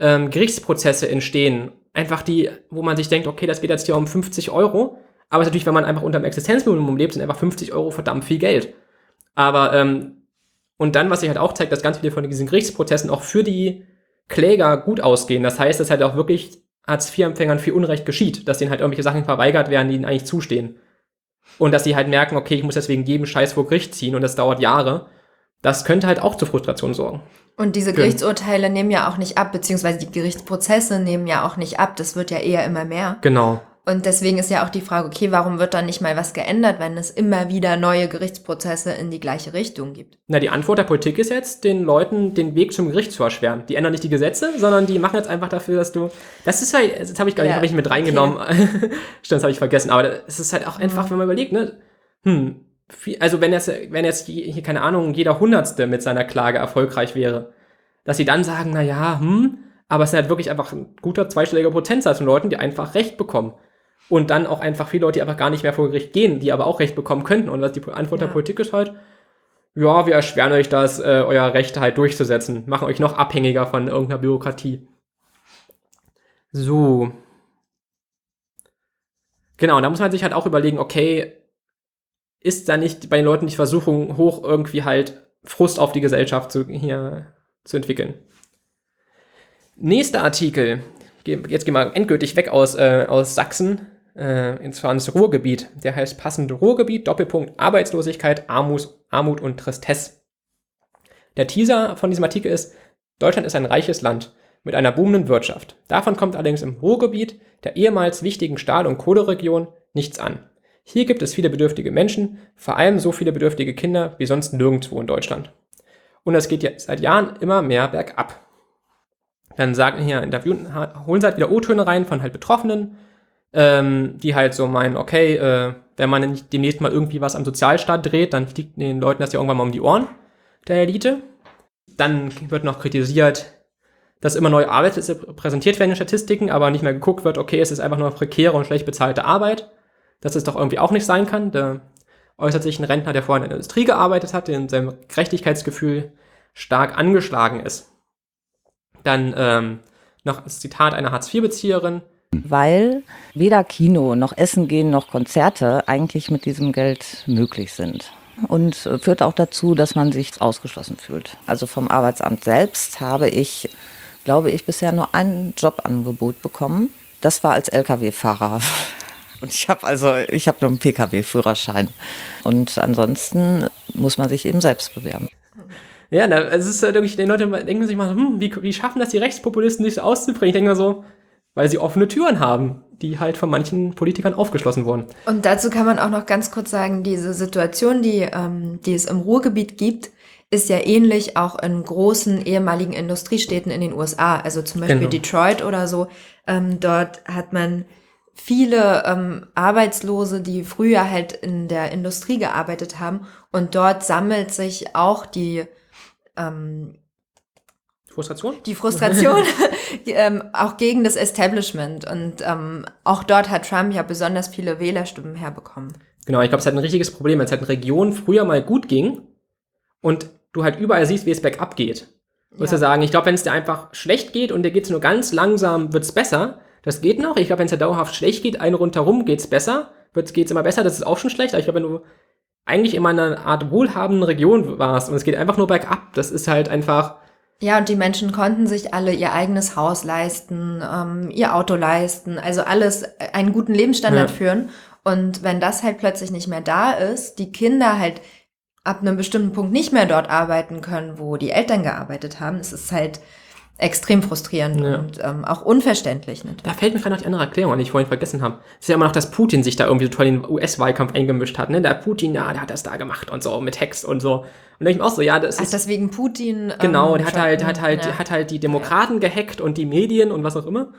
ähm, Gerichtsprozesse entstehen. Einfach die, wo man sich denkt, okay, das geht jetzt hier um 50 Euro, aber natürlich, wenn man einfach unter dem Existenzminimum lebt, sind einfach 50 Euro verdammt viel Geld. Aber, ähm, und dann, was sich halt auch zeigt, dass ganz viele von diesen Gerichtsprozessen auch für die Kläger gut ausgehen. Das heißt, dass halt auch wirklich Hartz-IV-Empfängern viel Unrecht geschieht, dass denen halt irgendwelche Sachen verweigert werden, die ihnen eigentlich zustehen. Und dass sie halt merken, okay, ich muss jetzt wegen jedem Scheiß vor Gericht ziehen und das dauert Jahre. Das könnte halt auch zu Frustration sorgen. Und diese Gerichtsurteile nehmen ja auch nicht ab, beziehungsweise die Gerichtsprozesse nehmen ja auch nicht ab. Das wird ja eher immer mehr. Genau. Und deswegen ist ja auch die Frage, okay, warum wird da nicht mal was geändert, wenn es immer wieder neue Gerichtsprozesse in die gleiche Richtung gibt? Na, die Antwort der Politik ist jetzt, den Leuten den Weg zum Gericht zu erschweren. Die ändern nicht die Gesetze, sondern die machen jetzt einfach dafür, dass du. Das ist halt, das habe ich gar nicht, Ja, habe ich mit reingenommen. [laughs] Stimmt, das habe ich vergessen. Aber es ist halt auch einfach, wenn man überlegt, ne? Hm, viel, also wenn jetzt, wenn jetzt je- hier, keine Ahnung, jeder Hundertste mit seiner Klage erfolgreich wäre, dass sie dann sagen, na ja, hm, aber es ist halt wirklich einfach ein guter zweistelliger Prozentsatz von Leuten, die einfach Recht bekommen. Und dann auch einfach viele Leute, die einfach gar nicht mehr vor Gericht gehen, die aber auch Recht bekommen könnten. Und was die Antwort der Ja. Politik ist halt, ja, wir erschweren euch das, äh, euer Recht halt durchzusetzen, machen euch noch abhängiger von irgendeiner Bürokratie. So. Genau, und da muss man sich halt auch überlegen, okay, ist da nicht bei den Leuten die Versuchung hoch, irgendwie halt Frust auf die Gesellschaft zu, hier zu entwickeln. Nächster Artikel. Jetzt gehen wir endgültig weg aus, äh, aus Sachsen, äh, ins, ins Ruhrgebiet. Der heißt passend Ruhrgebiet, Doppelpunkt Arbeitslosigkeit, Armut, Armut und Tristesse. Der Teaser von diesem Artikel ist, Deutschland ist ein reiches Land mit einer boomenden Wirtschaft. Davon kommt allerdings im Ruhrgebiet, der ehemals wichtigen Stahl- und Kohleregion, nichts an. Hier gibt es viele bedürftige Menschen, vor allem so viele bedürftige Kinder wie sonst nirgendwo in Deutschland. Und es geht jetzt seit Jahren immer mehr bergab. Dann sagen hier Interviewen, holen sie halt wieder O-Töne rein von halt Betroffenen, ähm, die halt so meinen, okay, äh, wenn man demnächst mal irgendwie was am Sozialstaat dreht, dann fliegt den Leuten das ja irgendwann mal um die Ohren, der Elite. Dann wird noch kritisiert, dass immer neue Arbeitsplätze präsentiert werden in Statistiken, aber nicht mehr geguckt wird, okay, es ist einfach nur prekäre und schlecht bezahlte Arbeit, dass es doch irgendwie auch nicht sein kann. Da äußert sich ein Rentner, der vorhin in der Industrie gearbeitet hat, der in seinem Gerechtigkeitsgefühl stark angeschlagen ist. Dann ähm, noch das Zitat einer Hartz-IV-Bezieherin. Weil weder Kino noch Essen gehen noch Konzerte eigentlich mit diesem Geld möglich sind und führt auch dazu, dass man sich ausgeschlossen fühlt. Also vom Arbeitsamt selbst habe ich glaube ich, bisher nur ein Jobangebot bekommen. Das war als Lkw-Fahrer. [laughs] Und ich habe also, ich habe nur einen Pkw-Führerschein. Und ansonsten muss man sich eben selbst bewerben. Ja, na, es ist halt wirklich, die Leute denken sich mal, hm, wie, wie schaffen das die Rechtspopulisten, sich auszubringen? Ich denke mal so, weil sie offene Türen haben, die halt von manchen Politikern aufgeschlossen wurden. Und dazu kann man auch noch ganz kurz sagen, diese Situation, die, ähm, die es im Ruhrgebiet gibt, ist ja ähnlich auch in großen ehemaligen Industriestädten in den USA, also zum Beispiel genau. Detroit oder so. Ähm, dort hat man viele ähm, Arbeitslose, die früher halt in der Industrie gearbeitet haben und dort sammelt sich auch die ähm, Frustration? Die Frustration [laughs] die, ähm, auch gegen das Establishment. Und ähm, auch dort hat Trump ja besonders viele Wählerstimmen herbekommen. Genau, ich glaube, es hat ein richtiges Problem, wenn es halt in Regionen früher mal gut ging und du halt überall siehst, wie es bergab geht. Würdest ja. du sagen, ich glaube, wenn es dir einfach schlecht geht und dir geht es nur ganz langsam, wird es besser. Das geht noch. Ich glaube, wenn es dir dauerhaft schlecht geht, einen rundherum geht es besser. Geht es immer besser, das ist auch schon schlecht. Aber ich glaube, wenn du eigentlich immer in einer Art wohlhabenden Region warst und es geht einfach nur bergab, das ist halt einfach. Ja, und die Menschen konnten sich alle ihr eigenes Haus leisten, ähm, ihr Auto leisten, also alles, äh, einen guten Lebensstandard ja. führen. Und wenn das halt plötzlich nicht mehr da ist, die Kinder halt ab einem bestimmten Punkt nicht mehr dort arbeiten können, wo die Eltern gearbeitet haben. Es ist halt extrem frustrierend ja. und ähm, auch unverständlich. Nicht? Da fällt mir gerade noch die andere Erklärung an, die ich vorhin vergessen habe. Es ist ja immer noch, dass Putin sich da irgendwie so toll in den US-Wahlkampf eingemischt hat. Ne? Der Putin, ja, der hat das da gemacht und so, mit Hex und so. Und denke ich mir auch so, ja, das Ach, ist... deswegen Putin... Genau, ähm, der hat halt, hat, halt, ja. hat halt die Demokraten gehackt und die Medien und was auch immer.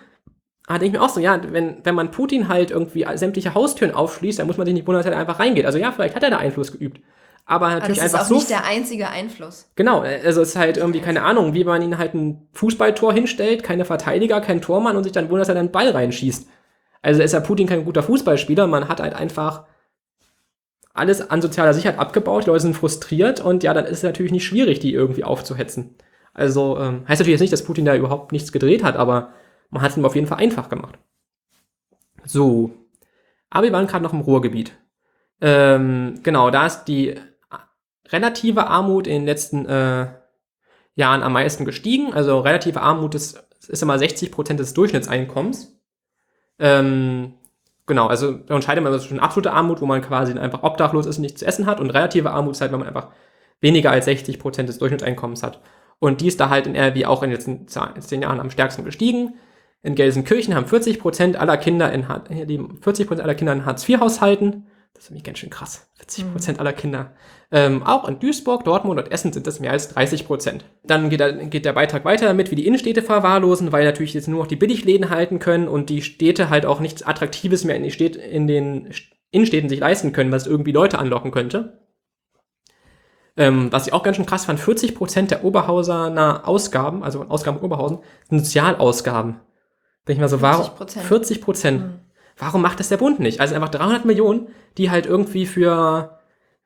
Aber denke ich mir auch so, ja, wenn, wenn man Putin halt irgendwie sämtliche Haustüren aufschließt, dann muss man sich nicht wundern, dass er einfach reingeht. Also ja, vielleicht hat er da Einfluss geübt aber natürlich aber das einfach ist auch so. nicht der einzige Einfluss. Genau, also es ist halt irgendwie keine Ahnung, wie man ihn halt ein Fußballtor hinstellt, keine Verteidiger, kein Tormann und sich dann wundert, dass er dann einen Ball reinschießt. Also ist ja Putin kein guter Fußballspieler, man hat halt einfach alles an sozialer Sicherheit abgebaut, die Leute sind frustriert und ja, dann ist es natürlich nicht schwierig, die irgendwie aufzuhetzen. Also ähm, heißt natürlich jetzt nicht, dass Putin da überhaupt nichts gedreht hat, aber man hat es ihm auf jeden Fall einfach gemacht. So. Aber wir waren gerade noch im Ruhrgebiet. Ähm, genau, da ist die relative Armut in den letzten äh, Jahren am meisten gestiegen. Also relative Armut ist, ist immer 60 Prozent des Durchschnittseinkommens. Ähm, genau, also da unterscheidet man zwischen absolute Armut, wo man quasi einfach obdachlos ist und nichts zu essen hat, und relative Armut ist halt, wenn man einfach weniger als 60 Prozent des Durchschnittseinkommens hat. Und die ist da halt in RW auch in den letzten zehn Jahren am stärksten gestiegen. In Gelsenkirchen haben 40 Prozent aller Kinder in 40 Prozent aller Kinder in Hartz-IV-Haushalten. Das ist nämlich ganz schön krass. 40 Prozent mhm. aller Kinder. Ähm, auch in Duisburg, Dortmund und Essen sind das mehr als 30 Prozent. Dann geht der, geht der Beitrag weiter damit, wie die Innenstädte verwahrlosen, weil natürlich jetzt nur noch die Billigläden halten können und die Städte halt auch nichts Attraktives mehr in, die Städte, in den Innenstädten sich leisten können, was irgendwie Leute anlocken könnte. Ähm, was ich auch ganz schön krass fand, 40 Prozent der Oberhausener Ausgaben, also Ausgaben Oberhausen, sind Sozialausgaben. Denke ich mal so, warum? 40 Prozent. Mhm. Warum macht das der Bund nicht? Also einfach 300 Millionen, die halt irgendwie für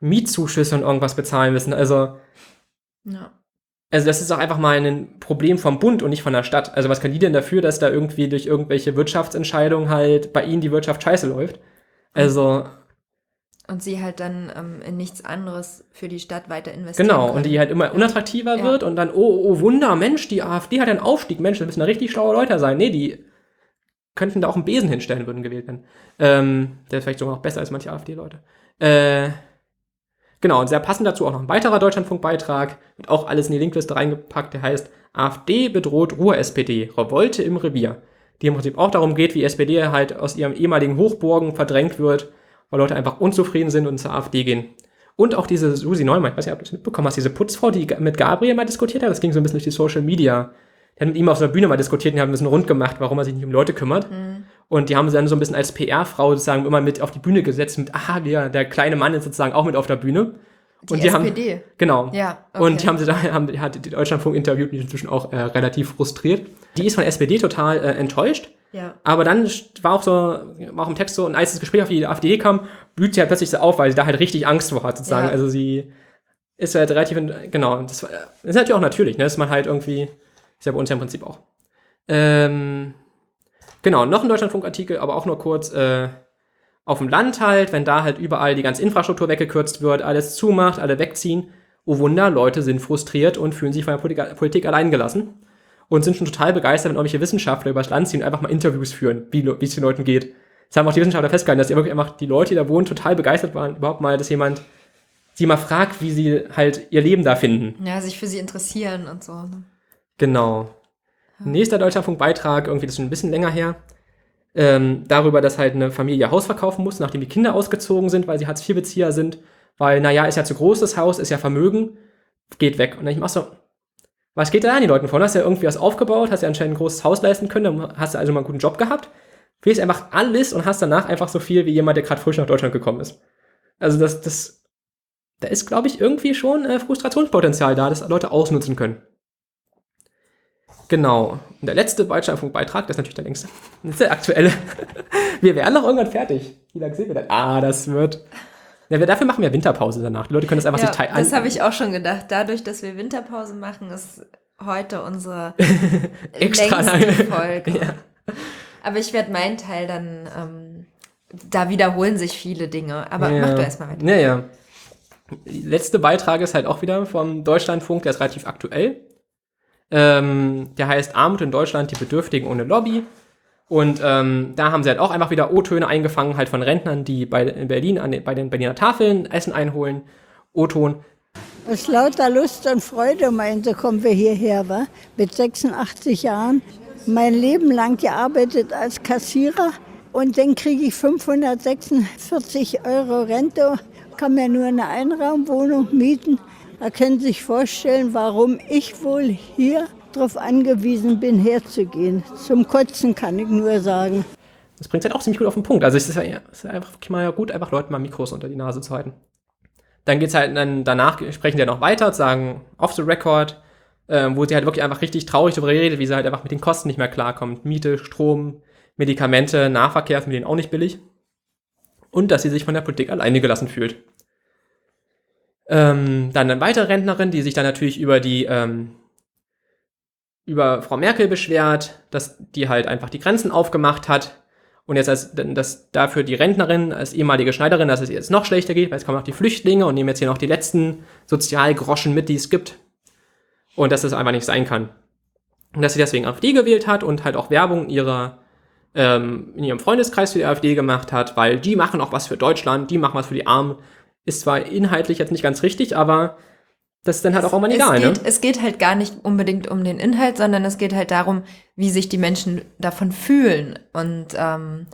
Mietzuschüsse und irgendwas bezahlen müssen. Also, ja. also das ist auch einfach mal ein Problem vom Bund und nicht von der Stadt. Also was kann die denn dafür, dass da irgendwie durch irgendwelche Wirtschaftsentscheidungen halt bei ihnen die Wirtschaft scheiße läuft? Also und sie halt dann ähm, in nichts anderes für die Stadt weiter investieren. Genau, können. und die halt immer unattraktiver ja. wird und dann, oh, oh, Wunder, Mensch, die AfD hat einen Aufstieg, Mensch, das müssen da richtig schlaue Leute sein. Nee, die könnten da auch einen Besen hinstellen, würden gewählt werden. Ähm, der ist vielleicht sogar noch besser als manche AfD-Leute. Äh, Genau, und sehr passend dazu auch noch ein weiterer Deutschlandfunkbeitrag, wird auch alles in die Linkliste reingepackt, der heißt AfD bedroht Ruhr-SPD, Revolte im Revier. Die im Prinzip auch darum geht, wie SPD halt aus ihrem ehemaligen Hochburgen verdrängt wird, weil Leute einfach unzufrieden sind und zur AfD gehen. Und auch diese Susi Neumann, ich weiß nicht, ob du das mitbekommen hast, diese Putzfrau, die mit Gabriel mal diskutiert hat, das ging so ein bisschen durch die Social Media. Die hat mit ihm auf so einer Bühne mal diskutiert und die haben ein bisschen rund gemacht, warum er sich nicht um Leute kümmert. Mhm. Und die haben sie dann so ein bisschen als PR-Frau sozusagen immer mit auf die Bühne gesetzt, mit, aha, wir, der kleine Mann ist sozusagen auch mit auf der Bühne. Die und die SPD. haben genau Ja, okay. und die haben sie da [laughs] haben hat die Deutschlandfunk interviewt die inzwischen auch äh, relativ frustriert die ist von SPD total äh, enttäuscht Ja. aber dann war auch so war auch im Text so und als das Gespräch auf die AfD kam blüht sie halt plötzlich so auf weil sie da halt richtig Angst vor hat sozusagen Ja. also sie ist halt relativ genau das, war- das ist natürlich auch natürlich ne dass man halt irgendwie ist ja bei uns ja im Prinzip auch ähm, genau noch ein Deutschlandfunk-Artikel aber auch nur kurz äh, auf dem Land halt, wenn da halt überall die ganze Infrastruktur weggekürzt wird, alles zumacht, alle wegziehen, oh Wunder, Leute sind frustriert und fühlen sich von der Politik, Politik allein gelassen und sind schon total begeistert, wenn irgendwelche Wissenschaftler übers Land ziehen und einfach mal Interviews führen, wie wie es den Leuten geht. Das haben auch die Wissenschaftler festgehalten, dass die wirklich einfach die Leute, die da wohnen, total begeistert waren, überhaupt mal, dass jemand sie mal fragt, wie sie halt ihr Leben da finden. Ja, sich für sie interessieren und so. ne? Genau. Nächster Deutschlandfunk-Beitrag, irgendwie das ist schon ein bisschen länger her, ähm, darüber, dass halt eine Familie Haus verkaufen muss, nachdem die Kinder ausgezogen sind, weil sie Hartz-IV-Bezieher sind, weil, naja, ist ja zu groß das Haus, ist ja Vermögen, geht weg. Und dann ich mach so, was geht da an die Leuten von? Hast ja irgendwie was aufgebaut, hast ja anscheinend ein großes Haus leisten können, dann hast du also mal einen guten Job gehabt, fehlst einfach alles und hast danach einfach so viel wie jemand, der gerade frisch nach Deutschland gekommen ist. Also das, das, da ist, glaube ich, irgendwie schon äh, Frustrationspotenzial da, das Leute ausnutzen können. Genau. Und der letzte Deutschlandfunk-Beitrag, das ist natürlich der längste. [laughs] Das ist der aktuelle. [laughs] Wir werden noch irgendwann fertig. Wie lange sind wir denn? Ah, das wird. Ja, wir, dafür machen wir Winterpause danach. Die Leute können das einfach Ja, sich teilen. das habe ich auch schon gedacht. Dadurch, dass wir Winterpause machen, ist heute unsere [laughs] Extra längste. Folge. Ja. Aber ich werde meinen Teil dann, ähm, da wiederholen sich viele Dinge. Aber ja. mach du erstmal weiter. Ja, ja. Letzte Beitrag ist halt auch wieder vom Deutschlandfunk, der ist relativ aktuell. Ähm, der heißt Armut in Deutschland, die Bedürftigen ohne Lobby. Und ähm, da haben sie halt auch einfach wieder O-Töne eingefangen, halt von Rentnern, die bei, in Berlin an den, bei den Berliner Tafeln Essen einholen. O-Ton. Aus lauter Lust und Freude, meinte, kommen wir hierher, wa? Mit 86 Jahren. Mein Leben lang gearbeitet als Kassierer und dann kriege ich 546 Euro Rente, kann mir nur eine Einraumwohnung mieten. Da können Sie sich vorstellen, warum ich wohl hier darauf angewiesen bin, herzugehen. Zum Kotzen kann ich nur sagen. Das bringt halt auch ziemlich gut auf den Punkt. Also es ist ja es ist einfach mal gut, einfach Leuten mal Mikros unter die Nase zu halten. Dann geht's halt, dann danach sprechen die ja noch weiter, sagen off the record, äh, wo sie halt wirklich einfach richtig traurig darüber redet, wie sie halt einfach mit den Kosten nicht mehr klarkommt. Miete, Strom, Medikamente, Nahverkehr ist mit denen auch nicht billig. Und dass sie sich von der Politik alleine gelassen fühlt. Ähm, dann eine weitere Rentnerin, die sich dann natürlich über die ähm, über Frau Merkel beschwert, dass die halt einfach die Grenzen aufgemacht hat und jetzt als dass dafür die Rentnerin als ehemalige Schneiderin, dass es jetzt noch schlechter geht, weil es kommen noch die Flüchtlinge und nehmen jetzt hier noch die letzten Sozialgroschen mit, die es gibt und dass das einfach nicht sein kann. Und dass sie deswegen AfD gewählt hat und halt auch Werbung in ihrer ähm, in ihrem Freundeskreis für die AfD gemacht hat, weil die machen auch was für Deutschland, die machen was für die Armen. Ist zwar inhaltlich jetzt nicht ganz richtig, aber das ist dann halt auch immer egal, es, ne? geht, es geht halt gar nicht unbedingt um den Inhalt, sondern es geht halt darum, wie sich die Menschen davon fühlen. Und ähm,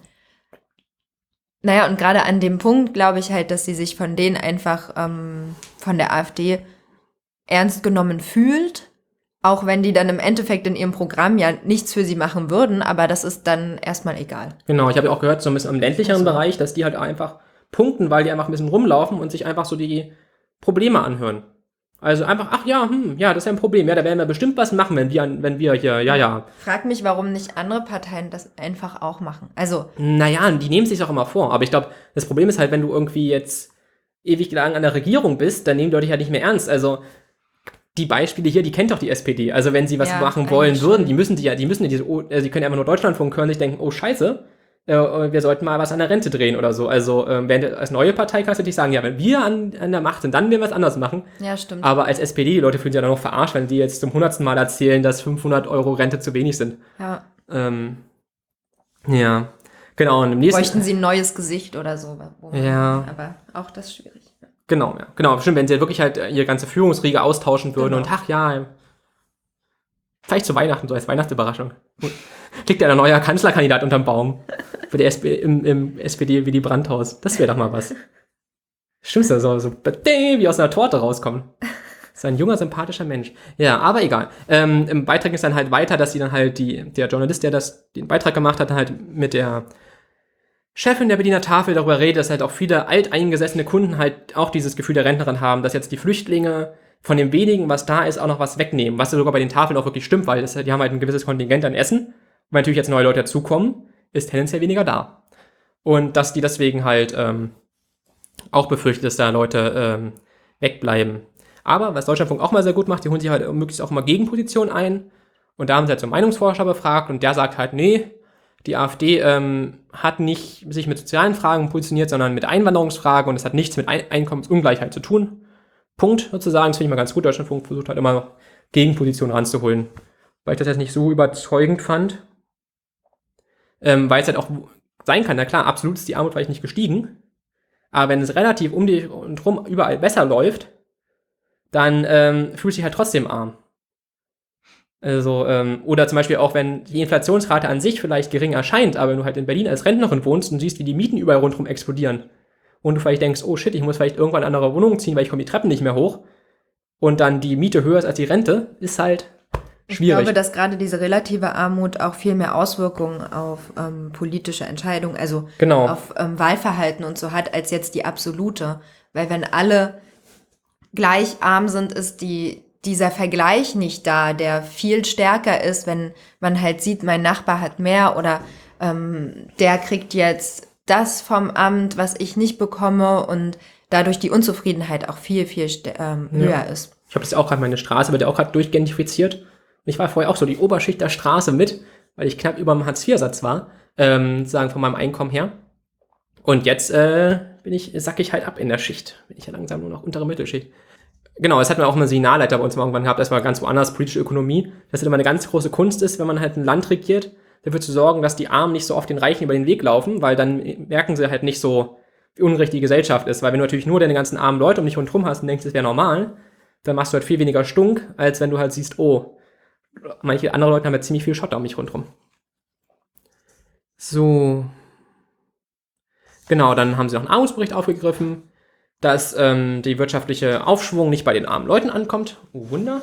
naja, und gerade an dem Punkt glaube ich halt, dass sie sich von denen einfach ähm, von der AfD ernst genommen fühlt. Auch wenn die dann im Endeffekt in ihrem Programm ja nichts für sie machen würden, aber das ist dann erstmal egal. Genau, ich habe ja auch gehört, so ein bisschen im ländlicheren Also. Bereich, dass die halt einfach punkten, weil die einfach ein bisschen rumlaufen und sich einfach so die Probleme anhören. Also einfach, ach ja, hm, ja, das ist ja ein Problem. Ja, da werden wir bestimmt was machen, wenn wir, wenn wir hier, ja, ja. Frag mich, warum nicht andere Parteien das einfach auch machen. Also, Naja, die nehmen sich auch immer vor. Aber ich glaube, das Problem ist halt, wenn du irgendwie jetzt ewig lang an der Regierung bist, dann nehmen die Leute dich halt nicht mehr ernst. Also die Beispiele hier, die kennt doch die SPD. Also wenn sie was Ja, machen wollen würden, die müssen die ja, die müssen ja diese, oh, äh, sie können ja einfach nur Deutschlandfunk hören, sich denken, oh scheiße, äh, wir sollten mal was an der Rente drehen oder so. Also ähm, du als neue Partei kannst du dich sagen, ja, wenn wir an, an der Macht sind, dann werden wir was anderes machen. ja, stimmt. Aber als SPD, die Leute fühlen sich ja dann noch verarscht, wenn die jetzt zum hundertsten Mal erzählen, dass 500 Euro Rente zu wenig sind. ja. Ähm, ja, genau. Und im nächsten Bräuchten sie ein neues Gesicht oder so. Ja. Aber auch das ist schwierig. Genau, ja. Genau, stimmt, wenn sie wirklich halt äh, ihre ganze Führungsriege austauschen würden Genau. und ach ja, vielleicht zu Weihnachten, so als Weihnachtsüberraschung. Liegt ja ein neuer Kanzlerkandidat unterm Baum. Für die SP, im, im SPD wie die Brandhaus. Das wäre doch mal was. Stimmt so, so wie aus einer Torte rauskommen. Ist ein junger, sympathischer Mensch. Ja, aber egal. Ähm, Im Beitrag ist dann halt weiter, dass sie dann halt die, der Journalist, der das, den Beitrag gemacht hat, halt mit der Chefin der Berliner Tafel darüber redet, dass halt auch viele alteingesessene Kunden halt auch dieses Gefühl der Rentnerin haben, dass jetzt die Flüchtlinge von dem wenigen, was da ist, auch noch was wegnehmen. Was sogar bei den Tafeln auch wirklich stimmt, weil das, die haben halt ein gewisses Kontingent an Essen. Und wenn natürlich jetzt neue Leute dazukommen, ist tendenziell weniger da. Und dass die deswegen halt ähm, auch befürchtet, dass da Leute ähm, wegbleiben. Aber was Deutschlandfunk auch mal sehr gut macht, die holen sich halt möglichst auch immer Gegenpositionen ein. Und da haben sie halt so einen Meinungsforscher befragt und der sagt halt, nee, die AfD ähm, hat nicht sich mit sozialen Fragen positioniert, sondern mit Einwanderungsfragen und es hat nichts mit Ein Einkommensungleichheit zu tun. Punkt sozusagen. Das finde ich mal ganz gut. Deutschlandfunk versucht halt immer Gegenpositionen ranzuholen. Weil ich das jetzt nicht so überzeugend fand. Ähm, weil es halt auch sein kann, na klar, absolut ist die Armut vielleicht nicht gestiegen. Aber wenn es relativ um die und rum überall besser läuft, dann ähm, fühlt sich halt trotzdem arm. Also, ähm, oder zum Beispiel auch, wenn die Inflationsrate an sich vielleicht gering erscheint, aber wenn du halt in Berlin als Rentnerin wohnst und siehst, wie die Mieten überall rundherum explodieren und du vielleicht denkst, oh shit, ich muss vielleicht irgendwann eine andere Wohnung ziehen, weil ich komme die Treppen nicht mehr hoch und dann die Miete höher ist als die Rente, ist halt Ich schwierig. glaube, dass gerade diese relative Armut auch viel mehr Auswirkungen auf ähm, politische Entscheidungen, also Genau. auf ähm, Wahlverhalten und so hat, als jetzt die absolute. Weil wenn alle gleich arm sind, ist die, dieser Vergleich nicht da, der viel stärker ist, wenn man halt sieht, mein Nachbar hat mehr oder ähm, der kriegt jetzt das vom Amt, was ich nicht bekomme und dadurch die Unzufriedenheit auch viel, viel ähm, höher Ja. ist. Ich habe das auch gerade, meine Straße wird ja auch gerade durchgentrifiziert. Und ich war vorher auch so die Oberschicht der Straße mit, weil ich knapp über dem Hartz-IV-Satz war, ähm, sagen von meinem Einkommen her. Und jetzt äh, bin ich, sack ich halt ab in der Schicht. Bin ich ja langsam nur noch untere Mittelschicht. Genau, das hat man auch eine Signalleiter bei uns mal irgendwann gehabt, das war ganz woanders, politische Ökonomie, dass es immer eine ganz große Kunst ist, wenn man halt ein Land regiert, dafür zu sorgen, dass die Armen nicht so oft den Reichen über den Weg laufen, weil dann merken sie halt nicht so, wie ungerecht die Gesellschaft ist. Weil wenn du natürlich nur deine ganzen armen Leute um dich rundherum hast und denkst, das wäre normal, dann machst du halt viel weniger Stunk, als wenn du halt siehst, oh, manche andere Leute haben ja ziemlich viel Schotter um mich rundherum. So. Genau, dann haben sie noch einen Armutsbericht aufgegriffen, dass ähm, die wirtschaftliche Aufschwung nicht bei den armen Leuten ankommt. Oh Wunder.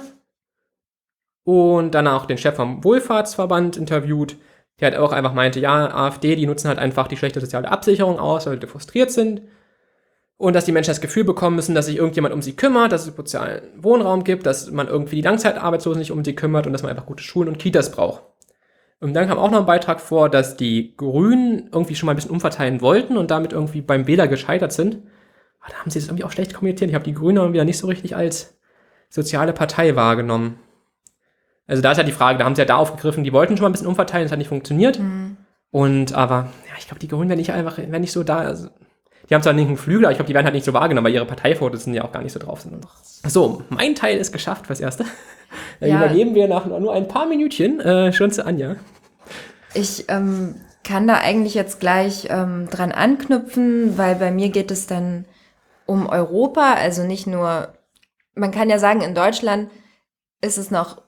Und dann auch den Chef vom Wohlfahrtsverband interviewt, der halt auch einfach meinte, ja, AfD, die nutzen halt einfach die schlechte soziale Absicherung aus, weil die frustriert sind. Und dass die Menschen das Gefühl bekommen müssen, dass sich irgendjemand um sie kümmert, dass es sozialen Wohnraum gibt, dass man irgendwie die Langzeitarbeitslosen sich um sie kümmert und dass man einfach gute Schulen und Kitas braucht. Und dann kam auch noch ein Beitrag vor, dass die Grünen irgendwie schon mal ein bisschen umverteilen wollten und damit irgendwie beim Wähler gescheitert sind. Aber da haben sie das irgendwie auch schlecht kommentiert. Ich habe die Grünen wieder nicht so richtig als soziale Partei wahrgenommen. Also da ist ja die Frage, da haben sie ja da aufgegriffen, die wollten schon mal ein bisschen umverteilen, das hat nicht funktioniert. Und aber, ja, ich glaube, die Grünen werden nicht einfach, werden nicht so da. Also, die haben zwar einen linken Flügel, aber ich glaube, die werden halt nicht so wahrgenommen, weil ihre Parteivorsitzenden ja auch gar nicht so drauf sind. So, mein Teil ist geschafft fürs Erste. [laughs] Dann Ja. übergeben wir nach nur ein paar Minütchen äh, schon zu Anja. Ich ähm, kann da eigentlich jetzt gleich ähm, dran anknüpfen, weil bei mir geht es dann um Europa, also nicht nur, man kann ja sagen, in Deutschland ist es noch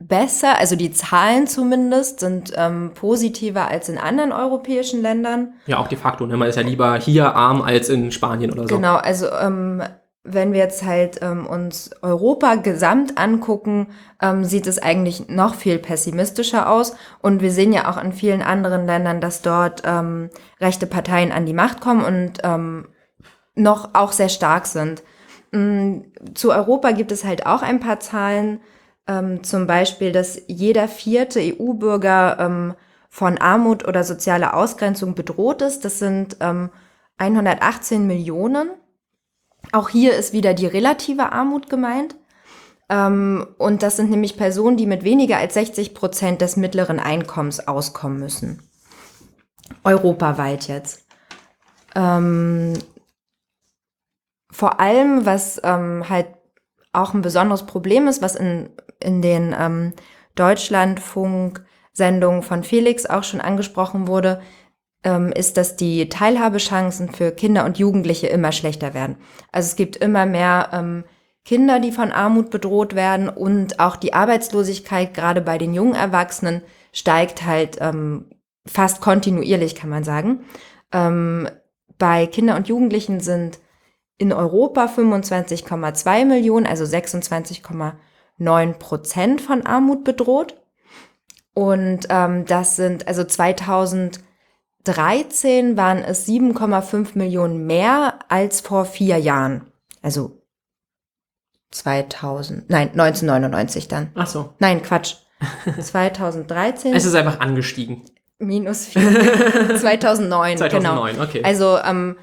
besser, also die Zahlen zumindest sind ähm, positiver als in anderen europäischen Ländern. Ja, auch de facto. Ne? Man ist ja lieber hier arm als in Spanien oder so. Genau, also ähm, wenn wir jetzt halt ähm, uns Europa gesamt angucken, ähm, sieht es eigentlich noch viel pessimistischer aus. Und wir sehen ja auch in vielen anderen Ländern, dass dort ähm, rechte Parteien an die Macht kommen und ähm, noch auch sehr stark sind. Mm, Zu Europa gibt es halt auch ein paar Zahlen, ähm, zum Beispiel, dass jeder vierte EU-Bürger ähm, von Armut oder sozialer Ausgrenzung bedroht ist. Das sind ähm, 118 Millionen. Auch hier ist wieder die relative Armut gemeint. Ähm, und das sind nämlich Personen, die mit weniger als 60 Prozent des mittleren Einkommens auskommen müssen. Europaweit jetzt. Ähm, vor allem, was ähm, halt auch ein besonderes Problem ist, was in, in den ähm, Deutschlandfunk-Sendungen von Felix auch schon angesprochen wurde, ähm, ist, dass die Teilhabechancen für Kinder und Jugendliche immer schlechter werden. Also es gibt immer mehr ähm, Kinder, die von Armut bedroht werden und auch die Arbeitslosigkeit gerade bei den jungen Erwachsenen steigt halt ähm, fast kontinuierlich, kann man sagen. Ähm, bei Kinder und Jugendlichen sind in Europa 25,2 Millionen, also 26,9 Prozent von Armut bedroht. Und ähm, das sind, also 2013 waren es 7,5 Millionen mehr als vor vier Jahren. Also 2000, nein, 1999 dann. Ach so. Nein, Quatsch. [laughs] 2013 Es ist einfach angestiegen. minus 4. 2009, 2009, genau. okay. Also, ähm,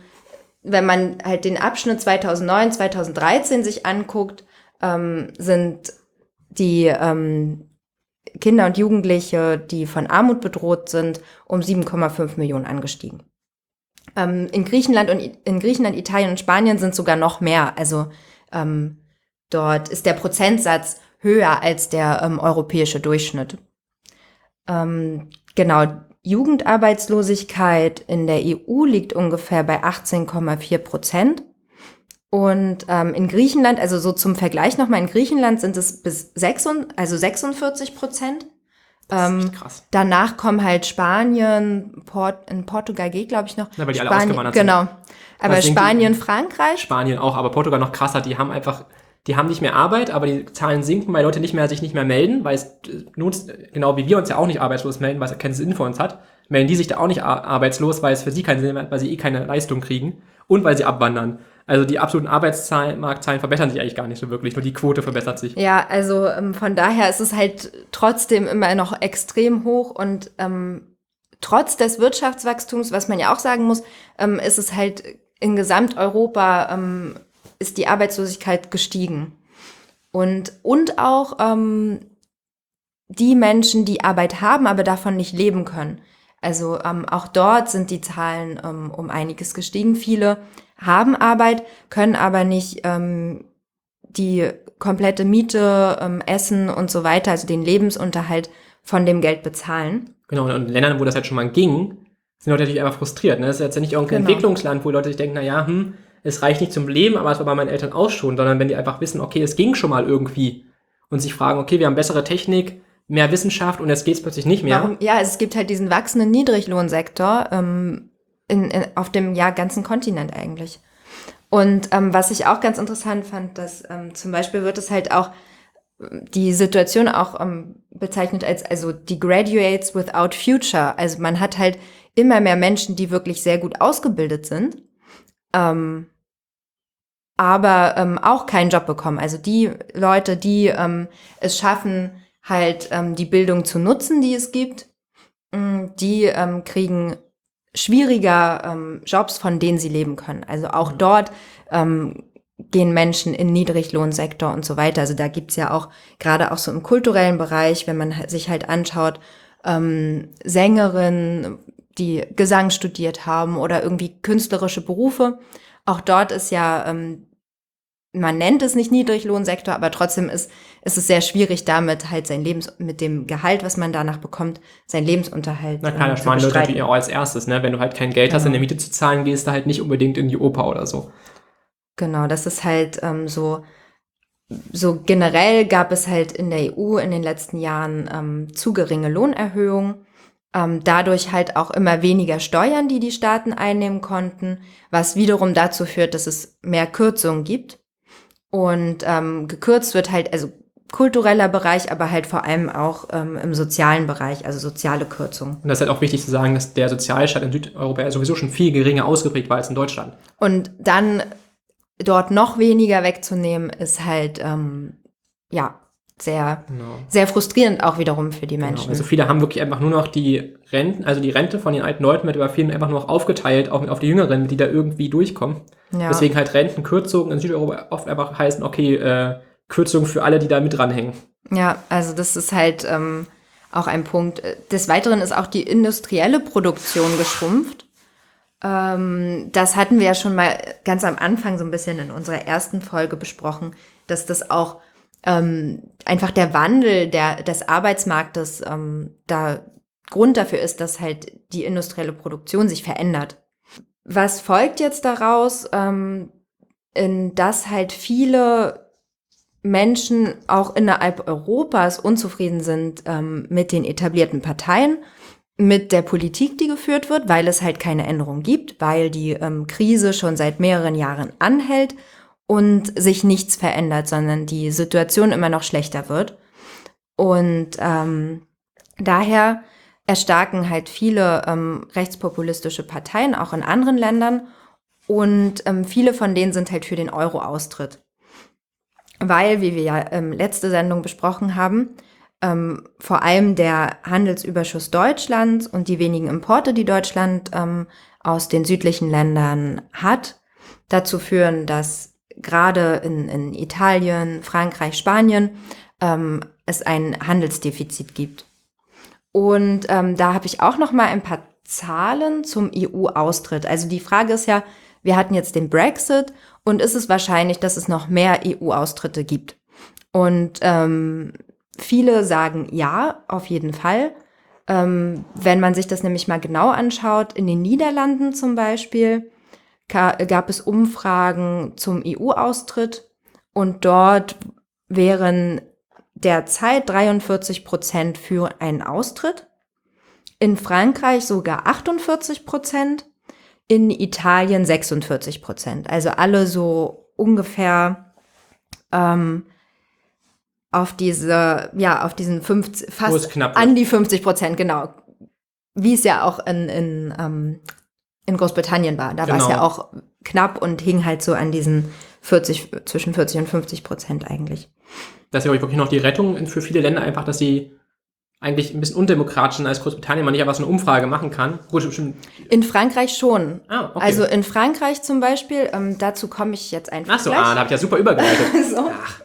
wenn man halt den Abschnitt 2009, 2013 sich anguckt, ähm, sind die ähm, Kinder und Jugendliche, die von Armut bedroht sind, um 7,5 Millionen angestiegen. Ähm, in Griechenland und in Griechenland, Italien und Spanien sind sogar noch mehr. Also ähm, dort ist der Prozentsatz höher als der ähm, europäische Durchschnitt. Ähm, genau, Jugendarbeitslosigkeit in der EU liegt ungefähr bei 18,4 Prozent. Und ähm, in Griechenland, also so zum Vergleich nochmal, in Griechenland sind es bis 66, also 46 Prozent. Das Ähm, krass. danach kommen halt Spanien, Port, in Portugal geht, glaube ich, noch. Na, weil die alle Spanien, sind. Genau. Aber sind die- Spanien, Frankreich, Spanien auch, aber Portugal noch krasser. Die haben einfach, die haben nicht mehr Arbeit, aber die Zahlen sinken, weil Leute nicht mehr sich nicht mehr melden, weil es äh, nutzt, genau wie wir uns ja auch nicht arbeitslos melden, weil es keinen Sinn für uns hat, melden die sich da auch nicht ar- arbeitslos, weil es für sie keinen Sinn hat, weil sie eh keine Leistung kriegen und weil sie abwandern. Also die absoluten Arbeitszahlen, Marktzahlen verbessern sich eigentlich gar nicht so wirklich, nur die Quote verbessert sich. Ja, also ähm, von daher ist es halt trotzdem immer noch extrem hoch und ähm, trotz des Wirtschaftswachstums, was man ja auch sagen muss, ähm, ist es halt in Gesamteuropa ähm, ist die Arbeitslosigkeit gestiegen. Und, und auch ähm, die Menschen, die Arbeit haben, aber davon nicht leben können. Also ähm, auch dort sind die Zahlen ähm, um einiges gestiegen. Viele haben Arbeit, können aber nicht ähm, die komplette Miete, ähm, Essen und so weiter, also den Lebensunterhalt von dem Geld bezahlen. Genau, und in Ländern, wo das halt schon mal ging, sind Leute natürlich einfach frustriert. Ne? Das ist jetzt ja nicht irgendein Genau. Entwicklungsland, wo Leute sich denken, naja, hm, es reicht nicht zum Leben, aber es war bei meinen Eltern auch schon, sondern wenn die einfach wissen, okay, es ging schon mal irgendwie und sich fragen, okay, wir haben bessere Technik, mehr Wissenschaft und jetzt geht's plötzlich nicht mehr. Warum? Ja, es gibt halt diesen wachsenden Niedriglohnsektor ähm, in, in, auf dem ja, ganzen Kontinent eigentlich. Und ähm, was ich auch ganz interessant fand, dass ähm, zum Beispiel wird es halt auch ähm, die Situation auch ähm, bezeichnet als also die Graduates without future. Also man hat halt immer mehr Menschen, die wirklich sehr gut ausgebildet sind, ähm, aber ähm, auch keinen Job bekommen. Also die Leute, die ähm, es schaffen, halt ähm, die Bildung zu nutzen, die es gibt, mh, die ähm, kriegen schwieriger ähm, Jobs, von denen sie leben können. Also auch dort ähm, gehen Menschen in Niedriglohnsektor und so weiter. Also da gibt's ja auch gerade auch so im kulturellen Bereich, wenn man sich halt anschaut, ähm, Sängerinnen, die Gesang studiert haben oder irgendwie künstlerische Berufe. Auch dort ist ja, ähm, man nennt es nicht Niedriglohnsektor, aber trotzdem ist, ist es sehr schwierig, damit halt sein Lebens, mit dem Gehalt, was man danach bekommt, sein Lebensunterhalt Na klar, ähm, da zu sparen Leute bestreiten. natürlich auch als erstes, ne? Wenn du halt kein Geld hast, Genau. eine Miete zu zahlen, gehst du halt nicht unbedingt in die Oper oder so. Genau, das ist halt ähm, so, so generell gab es halt in der EU in den letzten Jahren ähm, zu geringe Lohnerhöhungen. Ähm, dadurch halt auch immer weniger Steuern, die die Staaten einnehmen konnten, was wiederum dazu führt, dass es mehr Kürzungen gibt. Und ähm, gekürzt wird halt, also kultureller Bereich, aber halt vor allem auch ähm, im sozialen Bereich, also soziale Kürzungen. Und das ist halt auch wichtig zu sagen, dass der Sozialstaat in Südeuropa sowieso schon viel geringer ausgeprägt war als in Deutschland. Und dann dort noch weniger wegzunehmen, ist halt, ähm, ja, sehr, Genau. sehr frustrierend auch wiederum für die Genau. Menschen. Also viele haben wirklich einfach nur noch die Renten, also die Rente von den alten Leuten wird über vielen einfach nur noch aufgeteilt, auch auf die Jüngeren, die da irgendwie durchkommen. ja. Deswegen halt Rentenkürzungen in Südeuropa oft einfach heißen, okay, äh, Kürzungen für alle, die da mit dranhängen. ja, also das ist halt ähm, auch ein Punkt. Des Weiteren ist auch die industrielle Produktion geschrumpft. Ähm, das hatten wir ja schon mal ganz am Anfang so ein bisschen in unserer ersten Folge besprochen, dass das auch ähm, einfach der Wandel der, des Arbeitsmarktes ähm, da Grund dafür ist, dass halt die industrielle Produktion sich verändert. Was folgt jetzt daraus? Ähm, in dass halt viele Menschen auch innerhalb Europas unzufrieden sind ähm, mit den etablierten Parteien, mit der Politik, die geführt wird, weil es halt keine Änderung gibt, weil die ähm, Krise schon seit mehreren Jahren anhält und sich nichts verändert, sondern die Situation immer noch schlechter wird. Und ähm, daher erstarken halt viele ähm, rechtspopulistische Parteien auch in anderen Ländern und ähm, viele von denen sind halt für den Euro-Austritt. Weil, wie wir ja ähm, letzte Sendung besprochen haben, ähm, vor allem der Handelsüberschuss Deutschlands und die wenigen Importe, die Deutschland ähm, aus den südlichen Ländern hat, dazu führen, dass gerade in, in Italien, Frankreich, Spanien ähm, es ein Handelsdefizit gibt. Und ähm, da habe ich auch noch mal ein paar Zahlen zum EU-Austritt. Also die Frage ist ja, wir hatten jetzt den Brexit und ist es wahrscheinlich, dass es noch mehr EU-Austritte gibt? Und ähm, viele sagen ja, auf jeden Fall. Ähm, wenn man sich das nämlich mal genau anschaut, in den Niederlanden zum Beispiel gab es Umfragen zum EU-Austritt und dort wären derzeit 43 Prozent für einen Austritt, in Frankreich sogar 48 Prozent in Italien 46 Prozent. Also alle so ungefähr ähm, auf diese, ja, auf diesen 50, fast an die 50 Prozent, genau. Wie es ja auch in, in, ähm, in Großbritannien war. Da genau. war es ja auch knapp und hing halt so an diesen 40, zwischen 40 und 50 Prozent eigentlich. Das ist ja wirklich noch die Rettung für viele Länder einfach, dass sie eigentlich ein bisschen undemokratisch als Großbritannien man nicht einfach so eine Umfrage machen kann. Gut, bestimmt. In Frankreich schon. Ah, okay. Also in Frankreich zum Beispiel, ähm, dazu komme ich jetzt einfach. Ach so, ah, da habt ihr ja super übergeleitet. [laughs] so. Ach,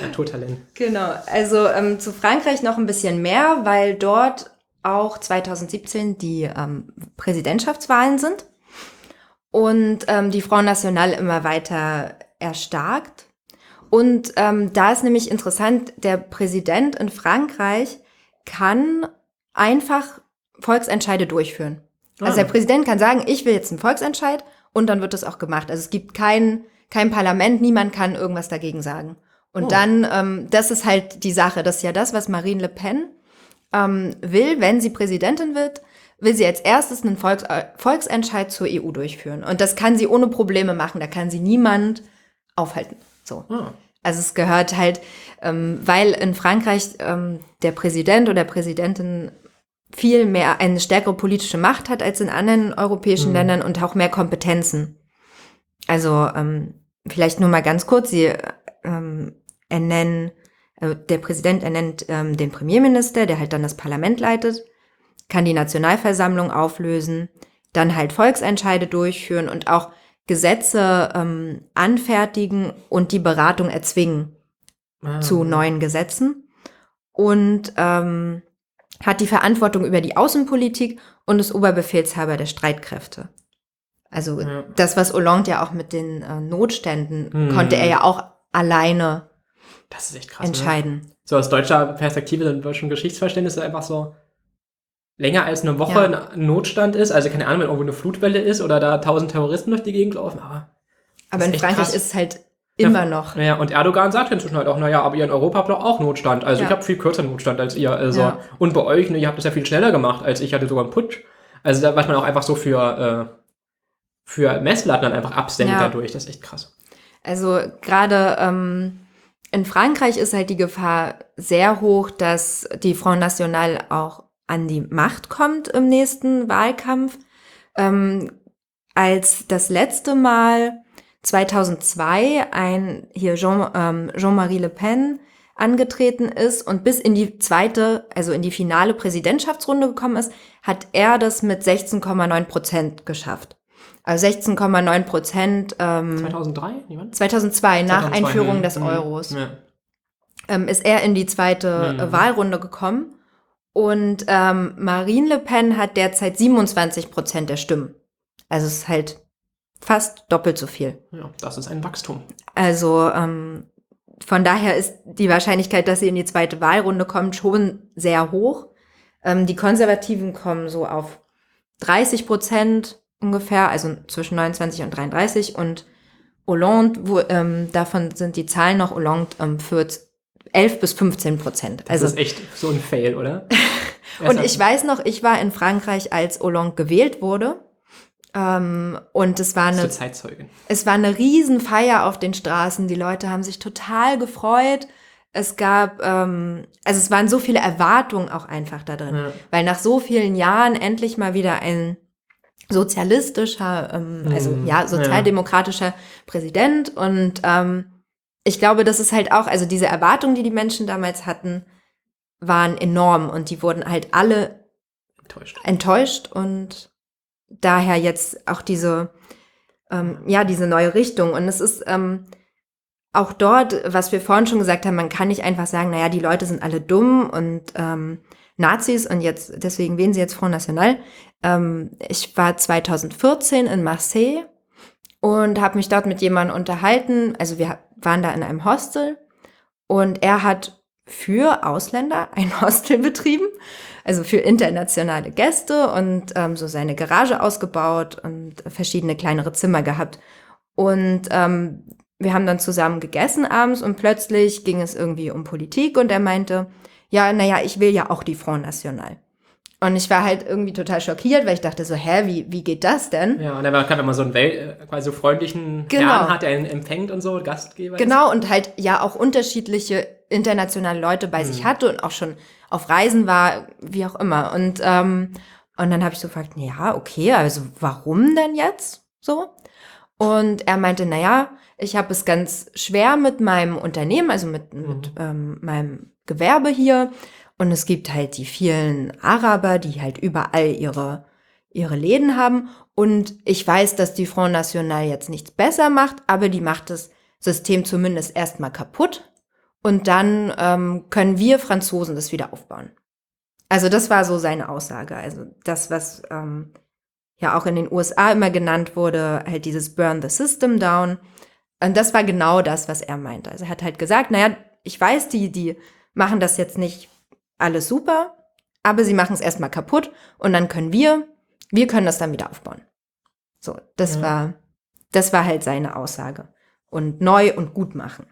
Naturtalent. Genau, also ähm, zu Frankreich noch ein bisschen mehr, weil dort auch 2017 die ähm, Präsidentschaftswahlen sind und ähm, die Front National immer weiter erstarkt. Und ähm, da ist nämlich interessant, der Präsident in Frankreich kann einfach Volksentscheide durchführen. Also ah. der Präsident kann sagen, ich will jetzt einen Volksentscheid und dann wird das auch gemacht. Also es gibt kein, kein Parlament, niemand kann irgendwas dagegen sagen. Und oh. dann, ähm, das ist halt die Sache, das ist ja das, was Marine Le Pen ähm, will, wenn sie Präsidentin wird, will sie als erstes einen Volks äh, Volksentscheid zur EU durchführen. Und das kann sie ohne Probleme machen, da kann sie niemand aufhalten. So. Oh. Also es gehört halt, ähm, weil in Frankreich ähm, der Präsident oder Präsidentin viel mehr eine stärkere politische Macht hat als in anderen europäischen mhm. Ländern und auch mehr Kompetenzen. Also ähm, vielleicht nur mal ganz kurz, sie ähm, ernennen, äh, der Präsident ernennt ähm, den Premierminister, der halt dann das Parlament leitet, kann die Nationalversammlung auflösen, dann halt Volksentscheide durchführen und auch Gesetze ähm, anfertigen und die Beratung erzwingen ah. zu neuen Gesetzen und ähm, hat die Verantwortung über die Außenpolitik und ist Oberbefehlshaber der Streitkräfte. Also ja. das, was Hollande ja auch mit den äh, Notständen hm. konnte er ja auch alleine das ist echt krass, ne? entscheiden. Ne? So aus deutscher Perspektive, im deutschen Geschichtsverständnis ist einfach so, länger als eine Woche ja. Notstand ist, also keine Ahnung, wenn irgendwo eine Flutwelle ist oder da tausend Terroristen durch die Gegend laufen, aber. Aber in Frankreich krass. ist es halt immer ja, noch. Ja, und Erdogan sagt inzwischen halt auch, naja, aber ihr in Europa habt doch auch Notstand. Also ja. ich habe viel kürzer Notstand als ihr. Also. Und bei euch, ne, ihr habt es ja viel schneller gemacht als ich, hatte sogar einen Putsch. Also da, was man auch einfach so für, äh, für Messlatten dann einfach absendet dadurch. Das ist echt krass. Also gerade ähm, in Frankreich ist halt die Gefahr sehr hoch, dass die Front National auch an die Macht kommt im nächsten Wahlkampf. Ähm, als das letzte Mal 2002 ein hier Jean, ähm, Jean-Marie Le Pen angetreten ist und bis in die zweite, also in die finale Präsidentschaftsrunde gekommen ist, hat er das mit 16,9 Prozent geschafft. Also 16,9 Prozent. Ähm, 2003? Niemand? 2002, nach 2002, Einführung mh, des mhm. Euros. Ja. Ähm, ist er in die zweite mhm. Wahlrunde gekommen und ähm, Marine Le Pen hat derzeit 27 Prozent der Stimmen. Also es ist halt fast doppelt so viel. Ja, das ist ein Wachstum. Also ähm, von daher ist die Wahrscheinlichkeit, dass sie in die zweite Wahlrunde kommt, schon sehr hoch. Ähm, die Konservativen kommen so auf 30 Prozent ungefähr, also zwischen 29 und 33 und Hollande, wo, ähm, davon sind die Zahlen noch Hollande ähm, für 11 bis 15 Prozent. Also das ist echt so ein Fail, oder? [laughs] und ich weiß noch, ich war in Frankreich, als Hollande gewählt wurde. Ähm, und es war eine, es war eine Riesenfeier auf den Straßen. Die Leute haben sich total gefreut. Es gab, ähm, also es waren so viele Erwartungen auch einfach da drin, Ja. weil nach so vielen Jahren endlich mal wieder ein sozialistischer, ähm, also Mhm, ja, sozialdemokratischer Präsident und ähm, ich glaube, das ist halt auch, also diese Erwartungen, die die Menschen damals hatten, waren enorm und die wurden halt alle Enttäuscht. enttäuscht und daher jetzt auch diese, ähm, ja, diese neue Richtung. Und es ist ähm, auch dort, was wir vorhin schon gesagt haben, man kann nicht einfach sagen, naja, die Leute sind alle dumm und ähm, Nazis und jetzt, deswegen wählen sie jetzt Front National. Ähm, ich war 2014 in Marseille und habe mich dort mit jemandem unterhalten. Also wir waren da in einem Hostel und er hat für Ausländer [laughs] ein Hostel betrieben, also für internationale Gäste und ähm, so seine Garage ausgebaut und verschiedene kleinere Zimmer gehabt. Und ähm, wir haben dann zusammen gegessen abends und plötzlich ging es irgendwie um Politik und er meinte, ja, naja, ich will ja auch die Front National. Und ich war halt irgendwie total schockiert, weil ich dachte so, hä, wie, wie geht das denn? Ja, und dann kann, wenn man so einen Welt, äh, quasi so freundlichen Genau. Herrn hat, der ihn empfängt und so, Gastgeber. ist. Genau, und halt ja auch unterschiedliche internationale Leute bei sich hatte und auch schon auf Reisen war, wie auch immer. Und, ähm, und dann habe ich so gefragt, ja, okay, also warum denn jetzt so? Und er meinte, naja, ich habe es ganz schwer mit meinem Unternehmen, also mit, mit ähm, meinem Gewerbe hier. Und es gibt halt die vielen Araber, die halt überall ihre, ihre Läden haben. Und ich weiß, dass die Front National jetzt nichts besser macht, aber die macht das System zumindest erstmal kaputt. Und dann ähm, können wir Franzosen das wieder aufbauen. Also das war so seine Aussage. Also das, was ähm, ja auch in den USA immer genannt wurde, halt dieses Burn the System down. Und das war genau das, was er meinte. Also er hat halt gesagt, naja, ich weiß, die, die machen das jetzt nicht alles super, aber sie machen es erstmal kaputt und dann können wir, wir können das dann wieder aufbauen. So, das Ja. war, das war halt seine Aussage. Und neu und gut machen.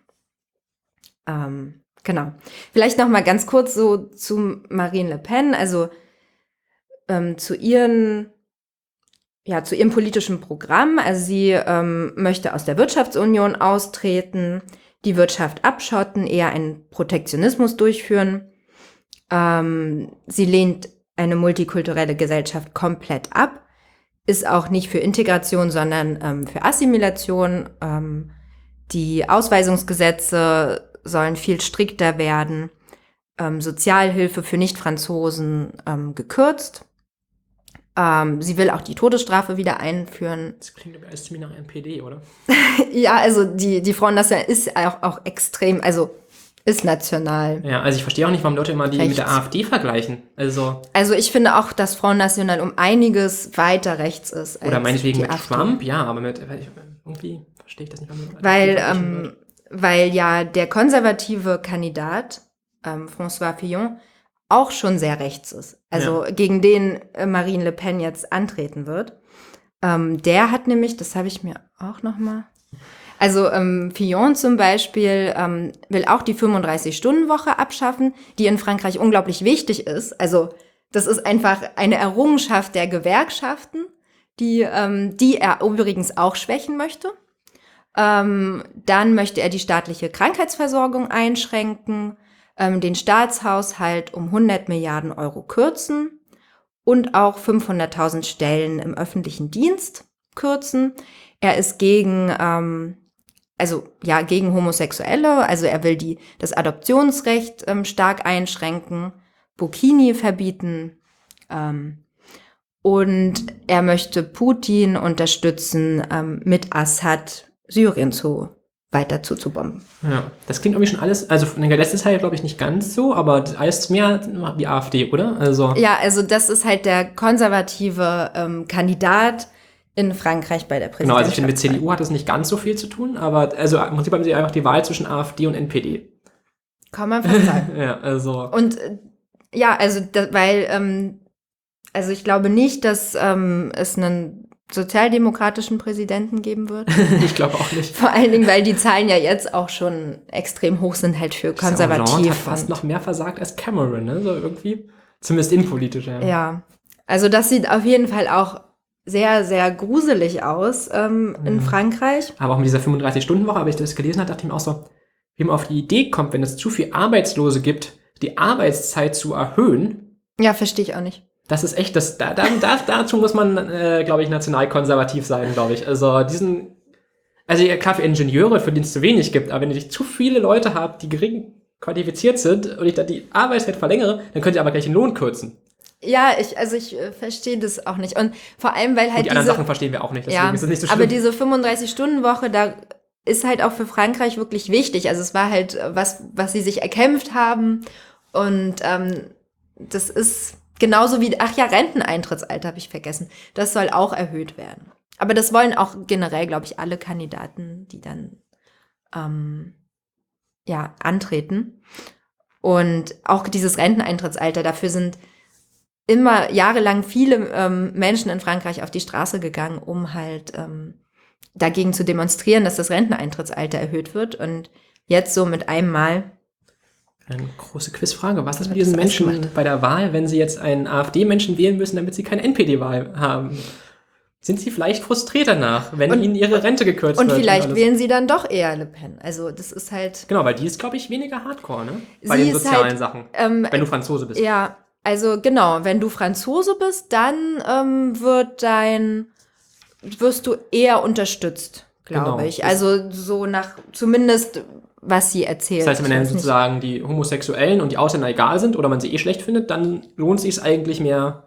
Ähm, genau. Vielleicht noch mal ganz kurz so zu Marine Le Pen, also ähm, zu ihren ja, zu ihrem politischen Programm. Also sie ähm, möchte aus der Wirtschaftsunion austreten, die Wirtschaft abschotten, eher einen Protektionismus durchführen. Ähm, sie lehnt eine multikulturelle Gesellschaft komplett ab, ist auch nicht für Integration, sondern ähm, für Assimilation. Ähm, die Ausweisungsgesetze sollen viel strikter werden. Ähm, Sozialhilfe für Nicht-Franzosen ähm, gekürzt. Ähm, sie will auch die Todesstrafe wieder einführen. Das klingt aber erst ziemlich nach NPD, oder? [laughs] Ja, also die, die Front National ist auch, auch extrem, also ist national. Ja, also ich verstehe auch nicht, warum Leute immer die mit der Rechts. AfD vergleichen. Also, Also ich finde auch, dass Front National um einiges weiter rechts ist. oder als meinetwegen die mit AfD. Trump, ja, aber mit, irgendwie verstehe ich das nicht. Weil, ähm, weil ja der konservative Kandidat, ähm, François Fillon, auch schon sehr rechts ist. Also gegen den äh, Marine Le Pen jetzt antreten wird. Ähm, der hat nämlich, das habe ich mir auch noch mal. Also ähm, Fillon zum Beispiel ähm, will auch die 35-Stunden-Woche abschaffen, die in Frankreich unglaublich wichtig ist. Also das ist einfach eine Errungenschaft der Gewerkschaften, die, ähm, die er übrigens auch schwächen möchte. Ähm, dann möchte er die staatliche Krankheitsversorgung einschränken, ähm, den Staatshaushalt um 100 Milliarden Euro kürzen und auch 500.000 Stellen im öffentlichen Dienst kürzen. Er ist gegen, ähm, also ja, gegen Homosexuelle, also er will die, das Adoptionsrecht ähm, stark einschränken, Burkini verbieten ähm, und er möchte Putin unterstützen, ähm, mit Assad Syrien zu weiter zuzubomben. Ja, das klingt irgendwie schon alles, also in der letzten Zeit glaube ich nicht ganz so, aber alles mehr wie AfD, oder? Also, Ja, also das ist halt der konservative ähm, Kandidat in Frankreich bei der genau, also ich finde, mit. CDU hat das nicht ganz so viel zu tun, aber also im Prinzip haben sie einfach die Wahl zwischen AfD und NPD. Kann man fast sagen. [laughs] Ja, also, Und äh, ja, also da, weil ähm, Also ich glaube nicht, dass ähm, es einen sozialdemokratischen Präsidenten geben wird. [laughs] ich glaube auch nicht. Vor allen Dingen, weil die Zahlen ja jetzt auch schon extrem hoch sind, halt für konservativ. Hat fast noch mehr versagt als Cameron, ne? So irgendwie. Zumindest innenpolitisch, ja. Ja. Also das sieht auf jeden Fall auch sehr, sehr gruselig aus ähm, in Mhm. Frankreich. Aber auch mit dieser 35-Stunden-Woche, habe ich das gelesen habe, dachte ich mir auch so, wie man auf die Idee kommt, wenn es zu viel Arbeitslose gibt, die Arbeitszeit zu erhöhen, Ja, verstehe ich auch nicht. das ist echt, das, da, da, da, dazu muss man, äh, glaube ich, nationalkonservativ sein, glaube ich. Also diesen, also ja, klar, für Ingenieure, für die es zu wenig gibt, aber wenn ich zu viele Leute habe, die gering qualifiziert sind und ich dann die Arbeitszeit verlängere, dann könnt ihr aber gleich den Lohn kürzen. Ja, ich, also ich äh, verstehe das auch nicht. Und vor allem, weil Und halt die anderen diese, Sachen verstehen wir auch nicht, deswegen ja, ist es nicht so schlimm. aber diese 35-Stunden-Woche, da ist halt auch für Frankreich wirklich wichtig. Also es war halt äh, was, was sie sich erkämpft haben. Und ähm, das ist genauso wie, ach ja, Renteneintrittsalter habe ich vergessen. Das soll auch erhöht werden. Aber das wollen auch generell, glaube ich, alle Kandidaten, die dann ähm, ja, antreten. Und auch dieses Renteneintrittsalter, dafür sind immer jahrelang viele ähm, Menschen in Frankreich auf die Straße gegangen, um halt ähm, dagegen zu demonstrieren, dass das Renteneintrittsalter erhöht wird. Und jetzt so mit einem Mal, Eine große Quizfrage. Was ist mit diesen Menschen bei der Wahl, wenn sie jetzt einen AfD-Menschen wählen müssen, damit sie keine NPD-Wahl haben? Sind sie vielleicht frustriert danach, wenn Und- ihnen ihre Rente gekürzt und wird? vielleicht alles? wählen sie dann doch eher Le Pen. Also das ist halt, Genau, weil die ist, glaube ich, weniger hardcore, ne? Bei den sozialen halt, Sachen. ähm, Wenn du Franzose bist. ja, also genau, wenn du Franzose bist, dann ähm, wird dein, wirst du eher unterstützt, glaube Genau. ich. Also so nach, zumindest was sie erzählt. Das heißt, wenn dann nicht. sozusagen die Homosexuellen und die Ausländer egal sind oder man sie eh schlecht findet, dann lohnt es sich eigentlich mehr,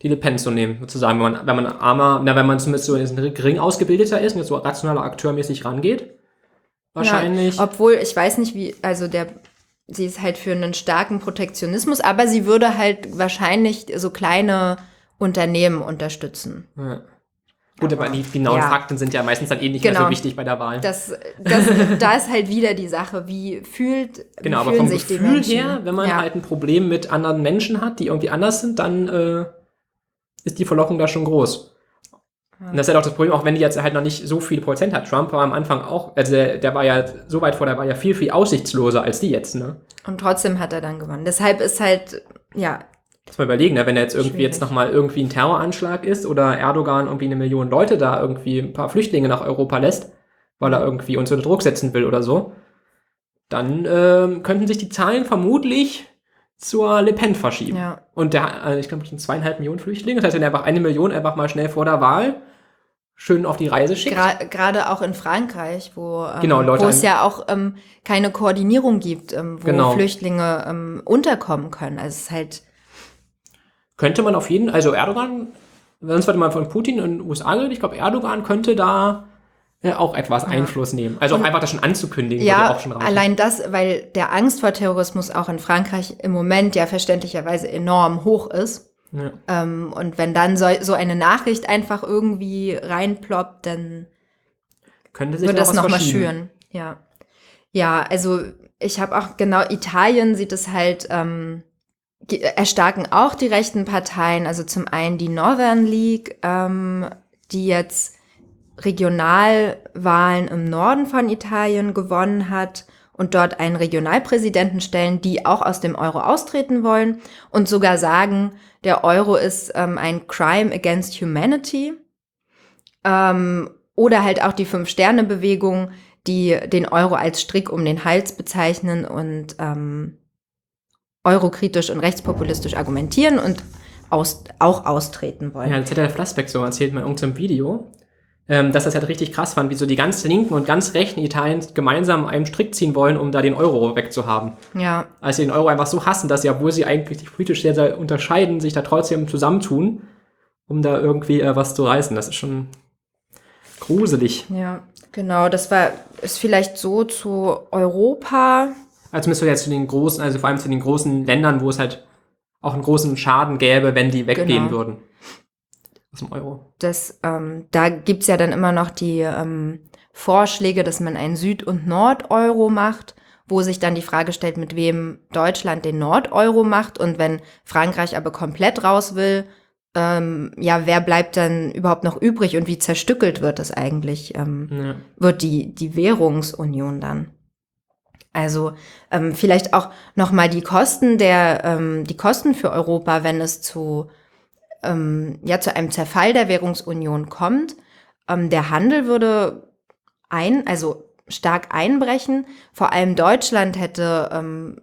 die Le Pen zu nehmen, sozusagen, wenn man, wenn man armer, na, wenn man zumindest so gering ausgebildeter ist und jetzt so rationaler Akteurmäßig rangeht. Wahrscheinlich. Ja, obwohl, ich weiß nicht, wie, also der, sie ist halt für einen starken Protektionismus, aber sie würde halt wahrscheinlich so kleine Unternehmen unterstützen. ja. Gut, aber die genauen Ja. Fakten sind ja meistens dann eh nicht mehr Genau. so wichtig bei der Wahl. Das, das, [laughs] da ist halt wieder die Sache, wie fühlt, Genau, wie aber vom sich die Gefühl Menschen? her, wenn man ja. halt ein Problem mit anderen Menschen hat, die irgendwie anders sind, dann äh, ist die Verlockung da schon groß. Und das ist halt auch das Problem, auch wenn die jetzt halt noch nicht so viele Prozent hat. Trump war am Anfang auch, also der, der war ja so weit vor, der war ja viel, viel aussichtsloser als die jetzt, ne? Und trotzdem hat er dann gewonnen. Deshalb ist halt, ja, Muss man überlegen, ne? wenn da jetzt irgendwie Schwierig. jetzt nochmal irgendwie ein Terroranschlag ist oder Erdogan irgendwie eine Million Leute da irgendwie ein paar Flüchtlinge nach Europa lässt, weil er irgendwie uns unter Druck setzen will oder so, dann ähm, könnten sich die Zahlen vermutlich zur Le Pen verschieben. ja. Und der, äh, ich glaube, zweieinhalb Millionen Flüchtlinge. Das heißt, wenn er einfach eine Million einfach mal schnell vor der Wahl schön auf die Reise schickt. Gra- Gerade auch in Frankreich, wo, ähm, Genau, wo es ja auch ähm, keine Koordinierung gibt, ähm, wo Genau. Flüchtlinge ähm, unterkommen können. Also es ist halt, könnte man auf jeden, also Erdogan, uns heute mal von Putin in den USA redet, ich glaube, Erdogan könnte da äh, auch etwas Einfluss nehmen. Also auch einfach das schon anzukündigen, ja, auch schon reichen. allein das, weil der Angst vor Terrorismus auch in Frankreich im Moment ja verständlicherweise enorm hoch ist. Ja. Ähm, und wenn dann so, so eine Nachricht einfach irgendwie reinploppt, dann Könnte sich wird da das nochmal schüren. Ja. Ja, also ich habe auch genau, Italien sieht es halt, ähm, die erstarken auch die rechten Parteien, also zum einen die Northern League, ähm, die jetzt Regionalwahlen im Norden von Italien gewonnen hat und dort einen Regionalpräsidenten stellen, die auch aus dem Euro austreten wollen und sogar sagen, der Euro ist ähm, ein Crime against Humanity. Ähm, oder halt auch die Fünf-Sterne-Bewegung, die den Euro als Strick um den Hals bezeichnen und ähm, eurokritisch und rechtspopulistisch argumentieren und aus, auch austreten wollen. Ja, das hat der Flassbeck so erzählt in irgendeinem Video, ähm, dass das halt richtig krass fand, wie so die ganz linken und ganz rechten Italiens gemeinsam einen Strick ziehen wollen, um da den Euro wegzuhaben. Ja, Also den Euro einfach so hassen, dass sie, obwohl sie eigentlich sich politisch sehr, sehr unterscheiden, sich da trotzdem zusammentun, um da irgendwie äh, was zu reißen. Das ist schon gruselig. ja, genau. Das war ist vielleicht so zu Europa. Also zumindest so jetzt zu den großen, also vor allem zu den großen Ländern, wo es halt auch einen großen Schaden gäbe, wenn die weggehen Genau. würden. Aus dem Euro. Das, ähm, da gibt's ja dann immer noch die ähm, Vorschläge, dass man einen Süd- und Nord-Euro macht, wo sich dann die Frage stellt, mit wem Deutschland den Nord-Euro macht. Und wenn Frankreich aber komplett raus will, ähm, ja, wer bleibt dann überhaupt noch übrig und wie zerstückelt wird es eigentlich, ähm, Ja. wird die, die Währungsunion dann? Also ähm, vielleicht auch nochmal die Kosten der, ähm, die Kosten für Europa, wenn es zu, ähm, ja, zu einem Zerfall der Währungsunion kommt. Ähm, der Handel würde ein, also stark einbrechen. Vor allem Deutschland hätte ähm,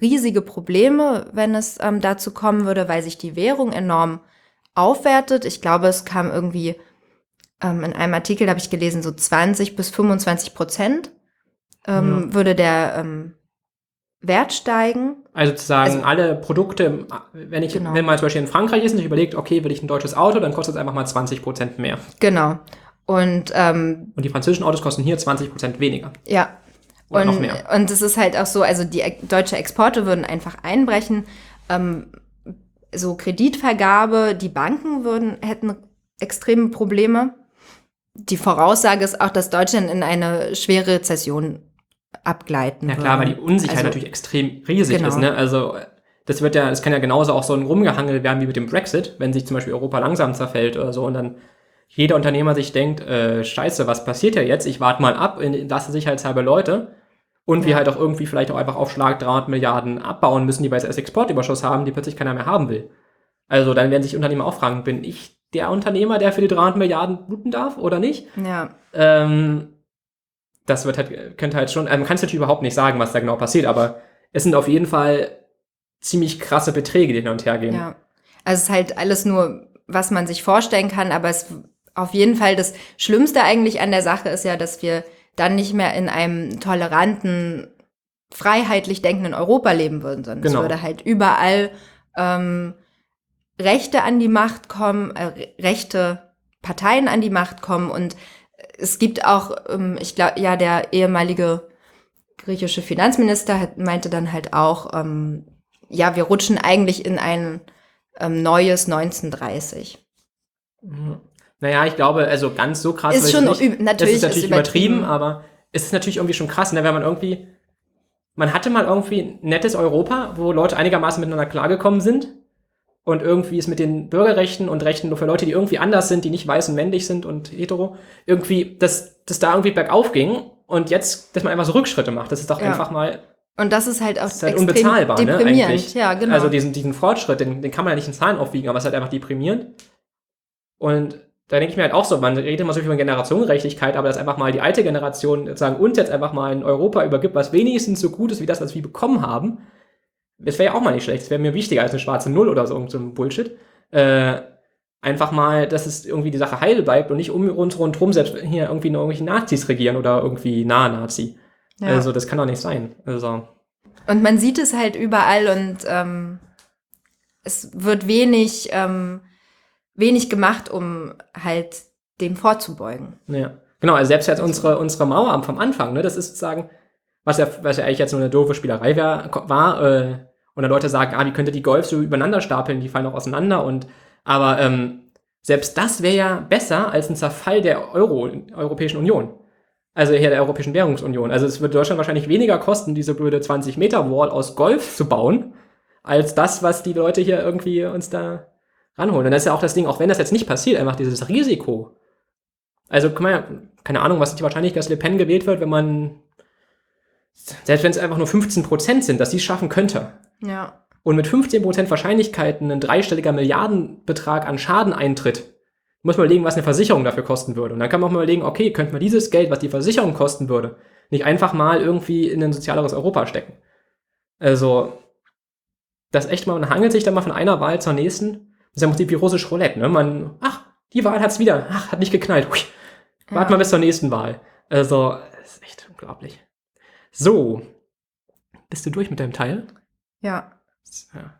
riesige Probleme, wenn es ähm, dazu kommen würde, weil sich die Währung enorm aufwertet. Ich glaube, es kam irgendwie ähm, in einem Artikel, habe ich gelesen, so 20 bis 25 Prozent ähm, würde der Wert steigen. Also zu sagen, Also- alle Produkte, wenn ich, Genau. wenn man zum Beispiel in Frankreich ist und sich überlegt, okay, will ich ein deutsches Auto, dann kostet es einfach mal 20% mehr. Genau. Und ähm, Und die französischen Autos kosten hier 20% weniger. Ja. Oder und, noch mehr. und es ist halt auch so, also die deutsche Exporte würden einfach einbrechen. Ähm, so Kreditvergabe, die Banken würden, hätten extreme Probleme. Die Voraussage ist auch, dass Deutschland in eine schwere Rezession abgleiten Ja klar, weil würde. die Unsicherheit Also- natürlich extrem riesig Genau. ist. Ne? Also das wird ja, das kann ja genauso auch so ein Rumgehangel werden wie mit dem Brexit, wenn sich zum Beispiel Europa langsam zerfällt oder so und dann jeder Unternehmer sich denkt, äh, scheiße, was passiert ja jetzt? Ich warte mal ab, lasse sicherheitshalber Leute und wir Ja. halt auch irgendwie vielleicht auch einfach auf Schlag 300 Milliarden abbauen müssen, die wir als Exportüberschuss haben, die plötzlich keiner mehr haben will. Also dann werden sich Unternehmer auch fragen, bin ich der Unternehmer, der für die 300 Milliarden bluten darf oder nicht? Ja, Ähm, das wird halt, könnte halt schon, also man kann es natürlich überhaupt nicht sagen, was da genau passiert, aber es sind auf jeden Fall ziemlich krasse Beträge, die hin und her gehen. ja. Also es ist halt alles nur, was man sich vorstellen kann, aber es auf jeden Fall das Schlimmste eigentlich an der Sache ist ja, dass wir dann nicht mehr in einem toleranten, freiheitlich denkenden Europa leben würden, sondern Genau. es würde halt überall ähm, Rechte an die Macht kommen, äh, re- rechte Parteien an die Macht kommen und es gibt auch, ähm, ich glaube, ja, der ehemalige griechische Finanzminister hat, meinte dann halt auch, ähm, ja, wir rutschen eigentlich in ein ähm, neues 1930. Mhm. Naja, ich glaube, also ganz so krass Ist schon nicht. natürlich das ist natürlich ist übertrieben, übertrieben. aber es ist natürlich irgendwie schon krass, ne, wenn man irgendwie, man hatte mal irgendwie ein nettes Europa, wo Leute einigermaßen miteinander klargekommen sind und irgendwie ist mit den Bürgerrechten und Rechten nur für Leute, die irgendwie anders sind, die nicht weiß und männlich sind und hetero, irgendwie, dass das da irgendwie bergauf ging und jetzt, dass man einfach so Rückschritte macht, das ist doch Ja. einfach mal Und das ist halt auch Das ist halt unbezahlbar, ne, deprimierend. eigentlich. Ja, genau. Also diesen, diesen Fortschritt, den, den kann man ja nicht in Zahlen aufwiegen, aber es ist halt einfach deprimierend. Und da denke ich mir halt auch so, man redet immer so viel von Generationengerechtigkeit, aber dass einfach mal die alte Generation sozusagen uns jetzt einfach mal in Europa übergibt, was wenigstens so gut ist wie das, was wir bekommen haben, das wäre ja auch mal nicht schlecht. Das wäre mir wichtiger als eine schwarze Null oder so, irgend so ein Bullshit. Äh, einfach mal, dass es irgendwie die Sache heil bleibt und nicht um uns rundherum selbst hier irgendwie nur irgendwelche Nazis regieren oder irgendwie nahe Nazi. ja. Also das kann doch nicht sein. Also und man sieht es halt überall und ähm, es wird wenig, ähm, wenig gemacht, um halt dem vorzubeugen. Ja, genau, also selbst jetzt unsere, unsere Mauer am- vom Anfang, ne, das ist sozusagen, was ja, was ja eigentlich jetzt nur eine doofe Spielerei wär, war, äh, und dann Leute sagen, ah, wie könnte die Golf so übereinander stapeln, die fallen auch auseinander und, aber, ähm, selbst das wäre ja besser als ein Zerfall der Euro, Europäischen Union. Also hier der Europäischen Währungsunion. Also es würde Deutschland wahrscheinlich weniger kosten, diese blöde 20 Meter Wall aus Golf zu bauen, als das, was die Leute hier irgendwie uns da ranholen. Und das ist ja auch das Ding, auch wenn das jetzt nicht passiert, einfach dieses Risiko, also, keine Ahnung, was ist die Wahrscheinlichkeit, dass Le Pen gewählt wird, wenn man, selbst wenn es einfach nur 15% sind, dass sie es schaffen könnte. Ja. Und mit 15% Wahrscheinlichkeit ein dreistelliger Milliardenbetrag an Schaden eintritt, muss man überlegen, was eine Versicherung dafür kosten würde. Und dann kann man auch mal überlegen, okay, könnte man dieses Geld, was die Versicherung kosten würde, nicht einfach mal irgendwie in ein sozialeres Europa stecken. Also, das echt mal, man hangelt sich dann mal von einer Wahl zur nächsten. Das ist ja im Prinzip wie russisch Roulette, ne? Man, ach, die Wahl hat's wieder, ach, hat nicht geknallt. Hui. Wart mal bis zur nächsten Wahl. Also, das ist echt unglaublich. So. Bist du durch mit deinem Teil? Ja. Ja.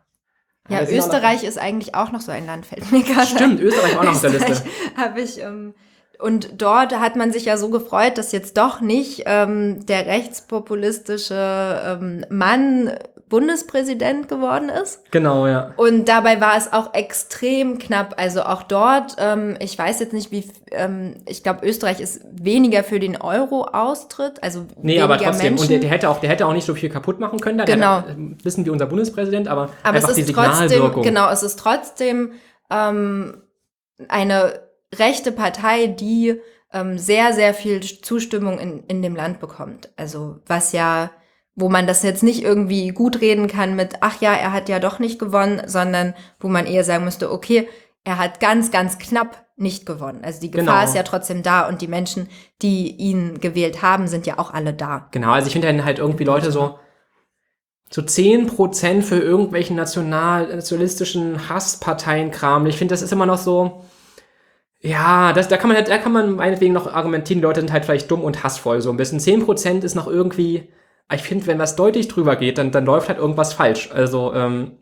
Ja, Österreich ist eigentlich auch noch so ein Land, fällt mir gerade Stimmt, Österreich auch noch auf der Liste. Habe ich. Ähm, und dort hat man sich ja so gefreut, dass jetzt doch nicht ähm, der rechtspopulistische ähm, Mann Bundespräsident geworden ist. Genau, ja. Und dabei war es auch extrem knapp. Also auch dort, ähm, ich weiß jetzt nicht, wie, ähm, ich glaube, Österreich ist weniger für den Euro-Austritt, also Nee, aber trotzdem. Menschen. Und der, der, hätte auch, der hätte auch nicht so viel kaputt machen können. Da. Genau. Der, hätte- wissen wie unser Bundespräsident, aber, Aber einfach es die ist trotzdem, Signalwirkung. genau, es ist trotzdem ähm, eine rechte Partei, die ähm, sehr, sehr viel Zustimmung in, in dem Land bekommt. Also was ja, wo man das jetzt nicht irgendwie gut reden kann mit, ach ja, er hat ja doch nicht gewonnen, sondern wo man eher sagen müsste, okay, er hat ganz, ganz knapp nicht gewonnen. Also die Gefahr Genau. ist ja trotzdem da und die Menschen, die ihn gewählt haben, sind ja auch alle da. Genau, also ich finde dann halt irgendwie Leute so, so 10% für irgendwelchen national, nationalistischen Hassparteienkram. Ich finde, das ist immer noch so, ja, das, da kann man halt, da kann man meinetwegen noch argumentieren, die Leute sind halt vielleicht dumm und hassvoll so ein bisschen. 10% ist noch irgendwie, ich finde, wenn was deutlich drüber geht, dann, dann läuft halt irgendwas falsch. Also, ähm,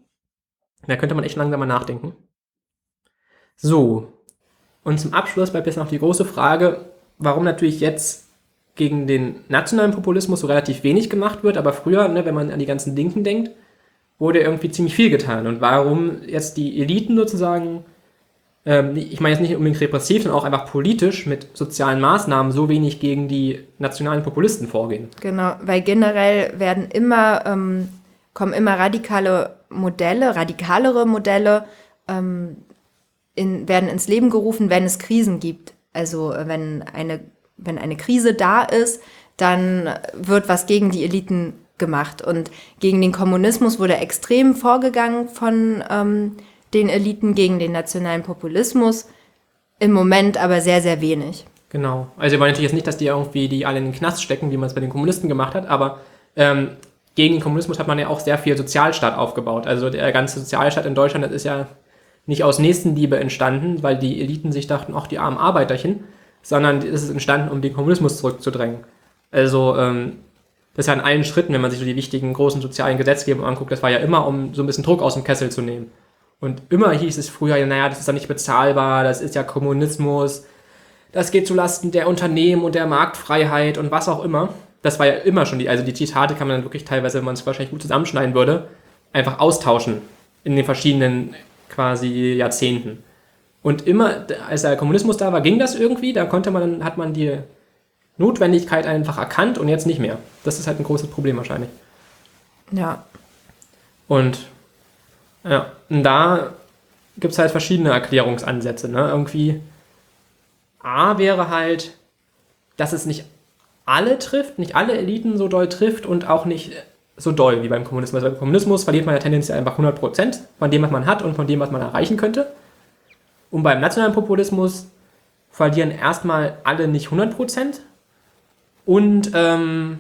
da könnte man echt langsam mal nachdenken. So. Und zum Abschluss bleibt jetzt noch die große Frage, warum natürlich jetzt gegen den nationalen Populismus so relativ wenig gemacht wird, aber früher, ne, wenn man an die ganzen Linken denkt, wurde irgendwie ziemlich viel getan. Und warum jetzt die Eliten sozusagen, ähm, ich meine jetzt nicht unbedingt repressiv, sondern auch einfach politisch mit sozialen Maßnahmen so wenig gegen die nationalen Populisten vorgehen. Genau, weil generell werden immer, ähm, kommen immer radikale Modelle, radikalere Modelle, ähm, in, werden ins Leben gerufen, wenn es Krisen gibt. Also äh, wenn eine, wenn eine Krise da ist, dann wird was gegen die Eliten gemacht. Und gegen den Kommunismus wurde extrem vorgegangen von ähm, den Eliten, gegen den nationalen Populismus. Im Moment aber sehr, sehr wenig. Genau. Also wir wollen natürlich jetzt nicht, dass die irgendwie die alle in den Knast stecken, wie man es bei den Kommunisten gemacht hat, aber ähm, gegen den Kommunismus hat man ja auch sehr viel Sozialstaat aufgebaut. Also der ganze Sozialstaat in Deutschland, das ist ja nicht aus Nächstenliebe entstanden, weil die Eliten sich dachten, ach, die armen Arbeiterchen, sondern es ist entstanden, um den Kommunismus zurückzudrängen. Also ähm, das ist ja in allen Schritten, wenn man sich so die wichtigen großen sozialen Gesetzgebungen anguckt, das war ja immer, um so ein bisschen Druck aus dem Kessel zu nehmen. Und immer hieß es früher, ja, naja, das ist ja nicht bezahlbar, das ist ja Kommunismus, das geht zulasten der Unternehmen und der Marktfreiheit und was auch immer. Das war ja immer schon die, also die Zitate kann man dann wirklich teilweise, wenn man es wahrscheinlich gut zusammenschneiden würde, einfach austauschen in den verschiedenen quasi Jahrzehnten. Und immer, als der Kommunismus da war, ging das irgendwie, da konnte man, hat man die Notwendigkeit einfach erkannt und jetzt nicht mehr. Das ist halt ein großes Problem wahrscheinlich. Ja. Und ja, und da gibt es halt verschiedene Erklärungsansätze. Ne? Irgendwie A wäre halt, dass es nicht alle trifft, nicht alle Eliten so doll trifft und auch nicht so doll wie beim Kommunismus. Beim Kommunismus verliert man ja tendenziell einfach 100% von dem, was man hat und von dem, was man erreichen könnte. Und beim nationalen Populismus verlieren erstmal alle nicht 100%. Und, ähm,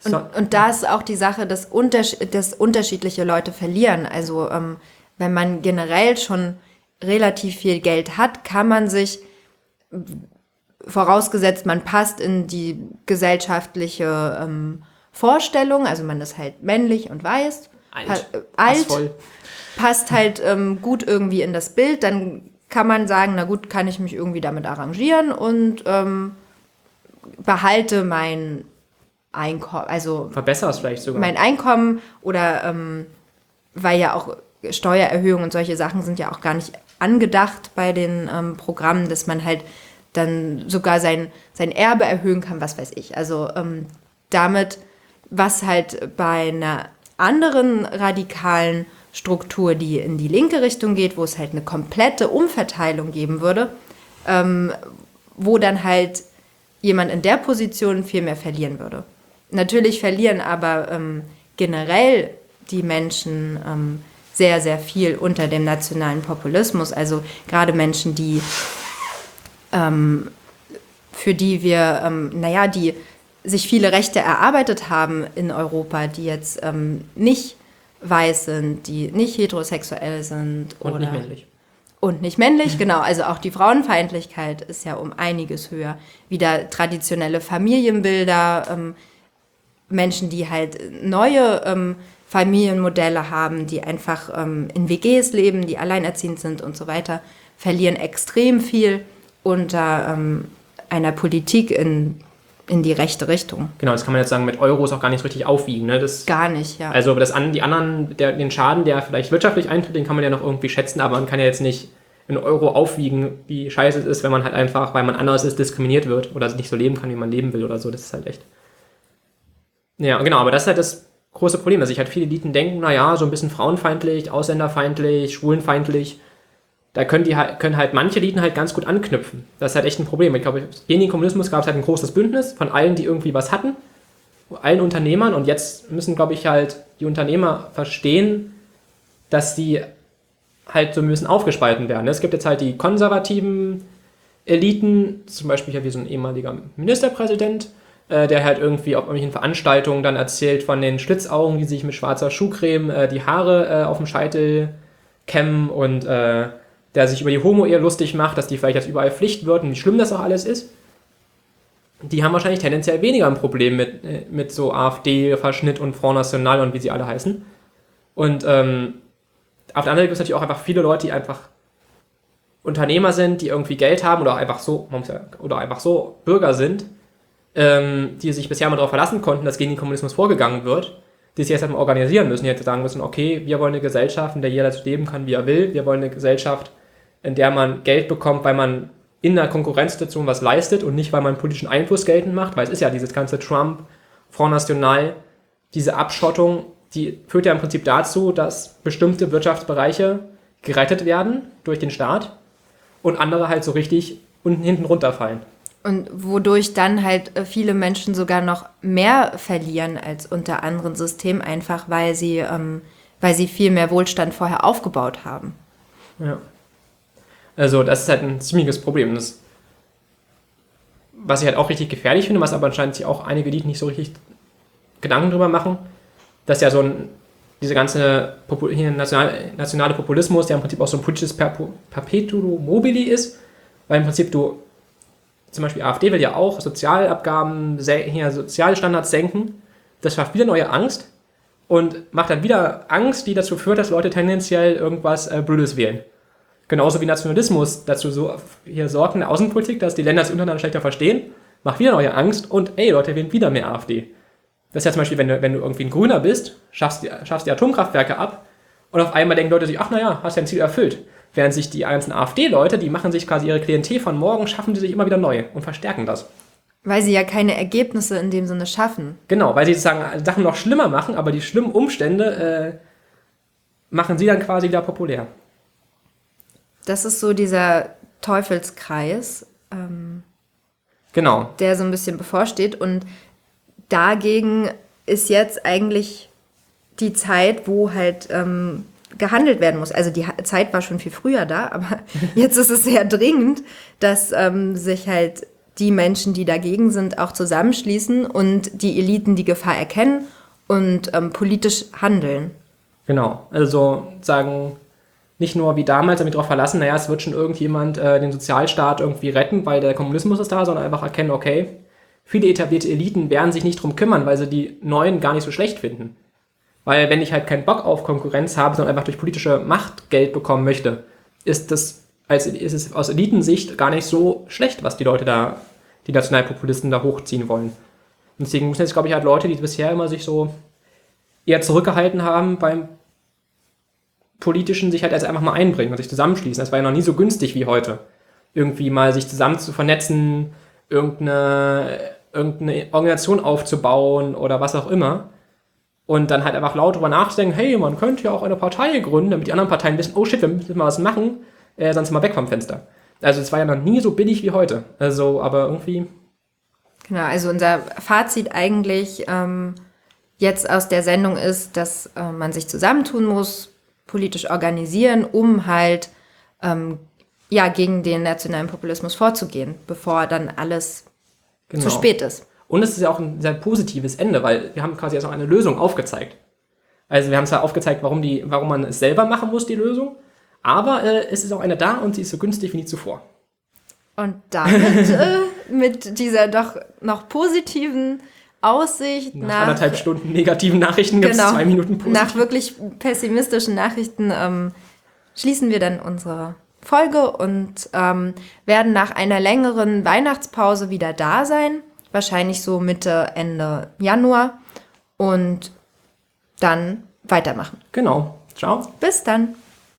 so- und da ist auch die Sache, dass, untersch dass unterschiedliche Leute verlieren. Also ähm, wenn man generell schon relativ viel Geld hat, kann man sich, vorausgesetzt man passt in die gesellschaftliche ähm, Vorstellung, also man ist halt männlich und weiß, Alt. pa- äh, alt passt halt ähm, gut irgendwie in das Bild, dann kann man sagen, na gut, kann ich mich irgendwie damit arrangieren und ähm, behalte mein Einkommen, also verbessere es vielleicht sogar. mein Einkommen oder ähm, weil ja auch Steuererhöhungen und solche Sachen sind ja auch gar nicht angedacht bei den ähm, Programmen, dass man halt dann sogar sein, sein Erbe erhöhen kann, was weiß ich. Also ähm, damit, was halt bei einer anderen radikalen Struktur, die in die linke Richtung geht, wo es halt eine komplette Umverteilung geben würde, ähm, wo dann halt jemand in der Position viel mehr verlieren würde. Natürlich verlieren aber ähm, generell die Menschen ähm, sehr, sehr viel unter dem nationalen Populismus. Also gerade Menschen, die ähm, für die wir, ähm, naja, die sich viele Rechte erarbeitet haben in Europa, die jetzt ähm, nicht weiß sind, die nicht heterosexuell sind und oder nicht männlich. und nicht männlich, [laughs] genau. Also auch die Frauenfeindlichkeit ist ja um einiges höher. Wieder traditionelle Familienbilder, ähm, Menschen, die halt neue ähm, Familienmodelle haben, die einfach ähm, in WGs leben, die alleinerziehend sind und so weiter, verlieren extrem viel unter ähm, einer Politik in, in die rechte Richtung. Genau, das kann man jetzt sagen, mit Euros auch gar nicht richtig aufwiegen. Ne? Das, Gar nicht, ja. also das an, die anderen, der, den Schaden, der vielleicht wirtschaftlich eintritt, den kann man ja noch irgendwie schätzen, aber man kann ja jetzt nicht in Euro aufwiegen, wie scheiße es ist, wenn man halt einfach, weil man anders ist, diskriminiert wird oder nicht so leben kann, wie man leben will oder so. Das ist halt echt. Ja, genau, aber das ist halt das große Problem, dass sich halt viele Eliten denken, naja, so ein bisschen frauenfeindlich, ausländerfeindlich, schwulenfeindlich, da können, die halt, können halt manche Eliten halt ganz gut anknüpfen. Das ist halt echt ein Problem. Ich glaube, gegen den Kommunismus gab es halt ein großes Bündnis von allen, die irgendwie was hatten, allen Unternehmern. Und jetzt müssen, glaube ich, halt die Unternehmer verstehen, dass die halt so müssen aufgespalten werden. Es gibt jetzt halt die konservativen Eliten, zum Beispiel hier wie so ein ehemaliger Ministerpräsident, der halt irgendwie auf irgendwelchen Veranstaltungen dann erzählt von den Schlitzaugen, die sich mit schwarzer Schuhcreme äh, die Haare äh, auf dem Scheitel kämmen und äh, der sich über die Homo-Ehe lustig macht, dass die vielleicht jetzt überall Pflicht wird und wie schlimm das auch alles ist. Die haben wahrscheinlich tendenziell weniger ein Problem mit, äh, mit so AfD-Verschnitt und Front National und wie sie alle heißen. Und ähm, auf der anderen Seite gibt es natürlich auch einfach viele Leute, die einfach Unternehmer sind, die irgendwie Geld haben oder einfach so, oder einfach so Bürger sind, ähm, die sich bisher mal darauf verlassen konnten, dass gegen den Kommunismus vorgegangen wird, die sich jetzt einmal organisieren müssen, die jetzt sagen müssen, okay, wir wollen eine Gesellschaft, in der jeder so leben kann, wie er will, wir wollen eine Gesellschaft, in der man Geld bekommt, weil man in einer Konkurrenzsituation was leistet und nicht, weil man politischen Einfluss geltend macht, weil es ist ja dieses ganze Trump, Front National, diese Abschottung, die führt ja im Prinzip dazu, dass bestimmte Wirtschaftsbereiche gerettet werden durch den Staat und andere halt so richtig unten hinten runterfallen. Und wodurch dann halt äh, viele Menschen sogar noch mehr verlieren als unter anderen Systemen, einfach weil sie, ähm, weil sie viel mehr Wohlstand vorher aufgebaut haben. Ja. Also das ist halt ein ziemliches Problem. Das, was ich halt auch richtig gefährlich finde, was aber anscheinend sich auch einige Lied nicht so richtig Gedanken drüber machen, dass ja so ein, diese ganze Popul hier national, nationale Populismus, der im Prinzip auch so ein politisches Perpetuum mobili ist, weil im Prinzip du zum Beispiel AfD will ja auch Sozialabgaben, hier Sozialstandards senken. Das schafft wieder neue Angst und macht dann wieder Angst, die dazu führt, dass Leute tendenziell irgendwas äh, Blödes wählen. Genauso wie Nationalismus dazu so hier sorgt in der Außenpolitik, dass die Länder sich untereinander schlechter verstehen, macht wieder neue Angst und ey, Leute wählen wieder mehr AfD. Das ist ja zum Beispiel, wenn du, wenn du irgendwie ein Grüner bist, schaffst die, schaffst die Atomkraftwerke ab und auf einmal denken Leute sich, ach naja, hast ja ein Ziel erfüllt. Während sich die ganzen AfD-Leute, die machen sich quasi ihre Klientel von morgen, schaffen die sich immer wieder neu und verstärken das. Weil sie ja keine Ergebnisse in dem Sinne schaffen. Genau, weil sie sozusagen Sachen noch schlimmer machen, aber die schlimmen Umstände äh, machen sie dann quasi wieder populär. Das ist so dieser Teufelskreis, ähm, genau. der so ein bisschen bevorsteht. Und dagegen ist jetzt eigentlich die Zeit, wo halt ähm, gehandelt werden muss. Also die Zeit war schon viel früher da, aber [laughs] jetzt ist es sehr dringend, dass ähm, sich halt die Menschen, die dagegen sind, auch zusammenschließen und die Eliten die Gefahr erkennen und ähm, politisch handeln. Genau, also sagen nicht nur wie damals damit darauf verlassen, naja, es wird schon irgendjemand äh, den Sozialstaat irgendwie retten, weil der Kommunismus ist da, sondern einfach erkennen, okay, viele etablierte Eliten werden sich nicht drum kümmern, weil sie die Neuen gar nicht so schlecht finden. Weil wenn ich halt keinen Bock auf Konkurrenz habe, sondern einfach durch politische Macht Geld bekommen möchte, ist das als ist es aus Elitensicht gar nicht so schlecht, was die Leute da, die Nationalpopulisten da hochziehen wollen. Und deswegen müssen jetzt, glaube ich, halt Leute, die bisher immer sich so eher zurückgehalten haben beim Politischen, sich halt jetzt einfach mal einbringen und sich zusammenschließen. Das war ja noch nie so günstig wie heute. Irgendwie mal sich zusammen zu vernetzen, irgendeine, irgendeine Organisation aufzubauen oder was auch immer und dann halt einfach laut drüber nachdenken, hey, man könnte ja auch eine Partei gründen, damit die anderen Parteien wissen, oh shit, wir müssen mal was machen, äh, sonst mal weg vom Fenster. Also es war ja noch nie so billig wie heute. Also, aber irgendwie. Genau, also unser Fazit eigentlich ähm, jetzt aus der Sendung ist, dass äh, man sich zusammentun muss, politisch organisieren, um halt ähm, ja gegen den nationalen Populismus vorzugehen, bevor dann alles genau. zu spät ist. Und es ist ja auch ein sehr positives Ende, weil wir haben quasi jetzt auch eine Lösung aufgezeigt. Also wir haben zwar aufgezeigt, warum, die, warum man es selber machen muss, die Lösung, aber äh, es ist auch eine da und sie ist so günstig wie nie zuvor. Und damit, [laughs] äh, mit dieser doch noch positiven Aussicht nach, nach anderthalb Stunden negativen Nachrichten gibt es genau, zwei Minuten positiv. Nach wirklich pessimistischen Nachrichten ähm, schließen wir dann unsere Folge und ähm, werden nach einer längeren Weihnachtspause wieder da sein wahrscheinlich so Mitte, Ende Januar und dann weitermachen. Genau. Ciao. Bis dann.